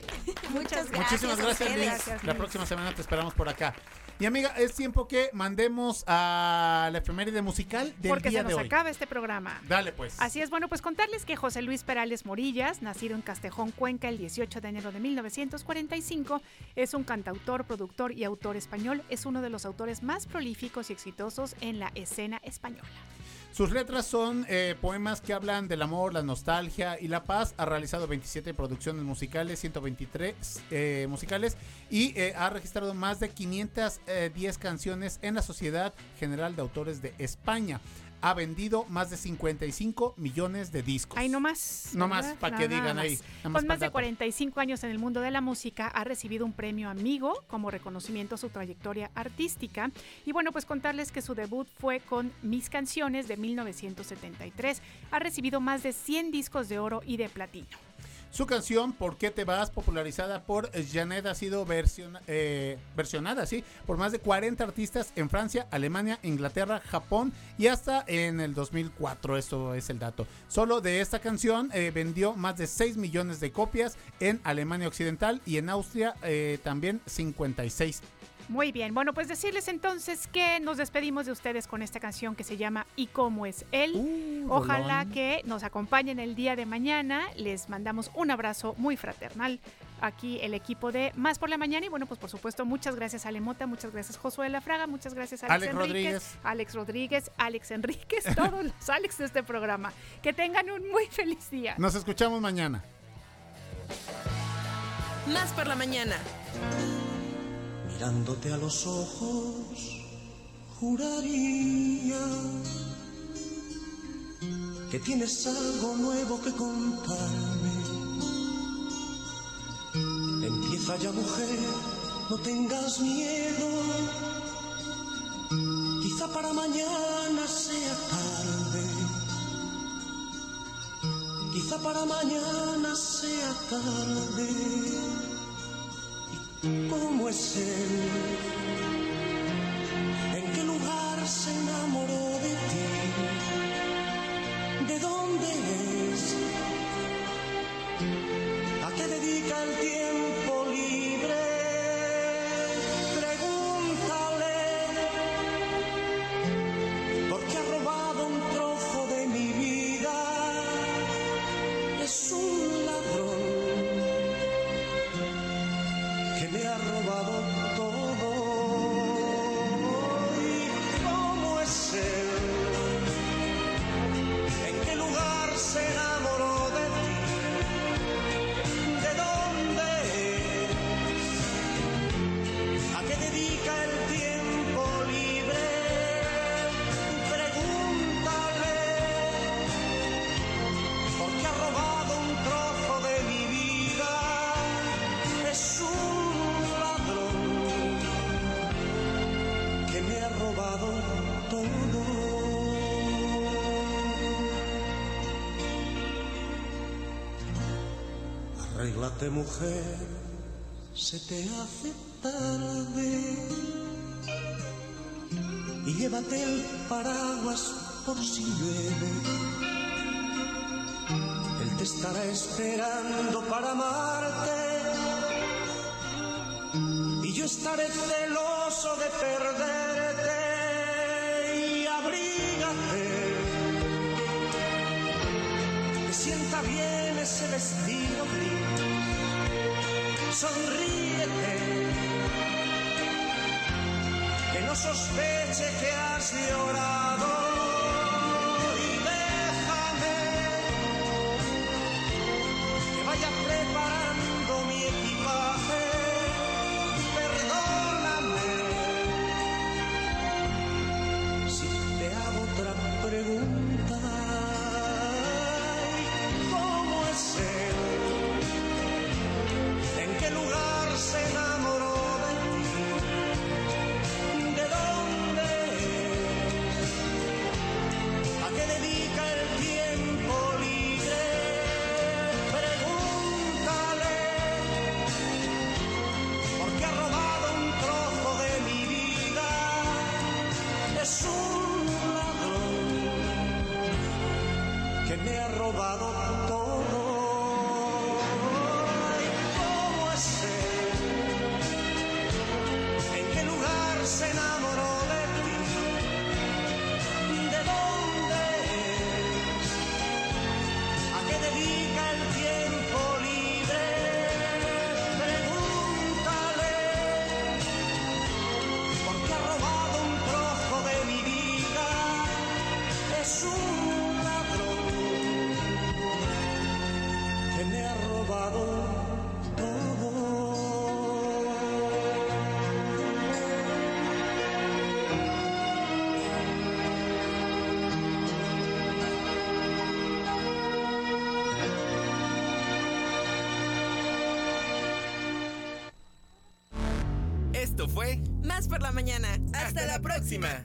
Muchas gracias. Muchísimas gracias. Liz. Gracias, La próxima semana te esperamos por acá. Y amiga, es tiempo que mandemos a la efeméride musical del Porque día se nos de hoy. acaba este programa. Dale pues. Así es, bueno, pues contarles que José Luis Perales Morillas, nacido en Castejón, Cuenca, el 18 de enero de 1945, es un cantautor, productor y autor español. Es uno de los autores más prolíficos y exitosos en la escena española. Sus letras son eh, poemas que hablan del amor, la nostalgia y la paz. Ha realizado 27 producciones musicales, 123 eh, musicales y eh, ha registrado más de 510 canciones en la Sociedad General de Autores de España. Ha vendido más de 55 millones de discos. Nomás. No más, ¿verdad? para que digan más. ahí. más Con más de dato. 45 años en el mundo de la música, ha recibido un premio Amigo como reconocimiento a su trayectoria artística. Y bueno, pues contarles que su debut fue con Mis Canciones de 1973. Ha recibido más de 100 discos de oro y de platino. Su canción ¿Por qué te vas? popularizada por Janet ha sido eh, versionada ¿sí? por más de 40 artistas en Francia, Alemania, Inglaterra, Japón y hasta en el 2004, eso es el dato. Solo de esta canción eh, vendió más de 6 millones de copias en Alemania Occidental y en Austria eh, también 56 Muy bien, bueno, pues decirles entonces que nos despedimos de ustedes con esta canción que se llama ¿Y cómo es él? Ojalá rolón. que nos acompañen el día de mañana. Les mandamos un abrazo muy fraternal. Aquí el equipo de Más por la Mañana. Y bueno, pues por supuesto, muchas gracias a Lemota, muchas gracias Josué La Fraga, muchas gracias Alex, Alex Enríquez, Rodríguez. Alex Rodríguez, Alex Enríquez, todos los Alex de este programa. Que tengan un muy feliz día. Nos escuchamos mañana. Más por la mañana. Mirándote a los ojos, juraría que tienes algo nuevo que contarme. Empieza ya, mujer, no tengas miedo. Quizá para mañana sea tarde. Quizá para mañana sea tarde. ¿Cómo es él? ¿En qué lugar se enamoró de ti? ¿De dónde es? ¿A qué dedica el tiempo Mujer, se te hace tarde. Y llévate el paraguas por si llueve. Él te estará esperando para amarte. Y yo estaré celoso de perderte. Y abrígate. Que sienta bien ese vestido gris. Sonríete. Que no sospeche que has llorado. La mañana. Hasta la próxima.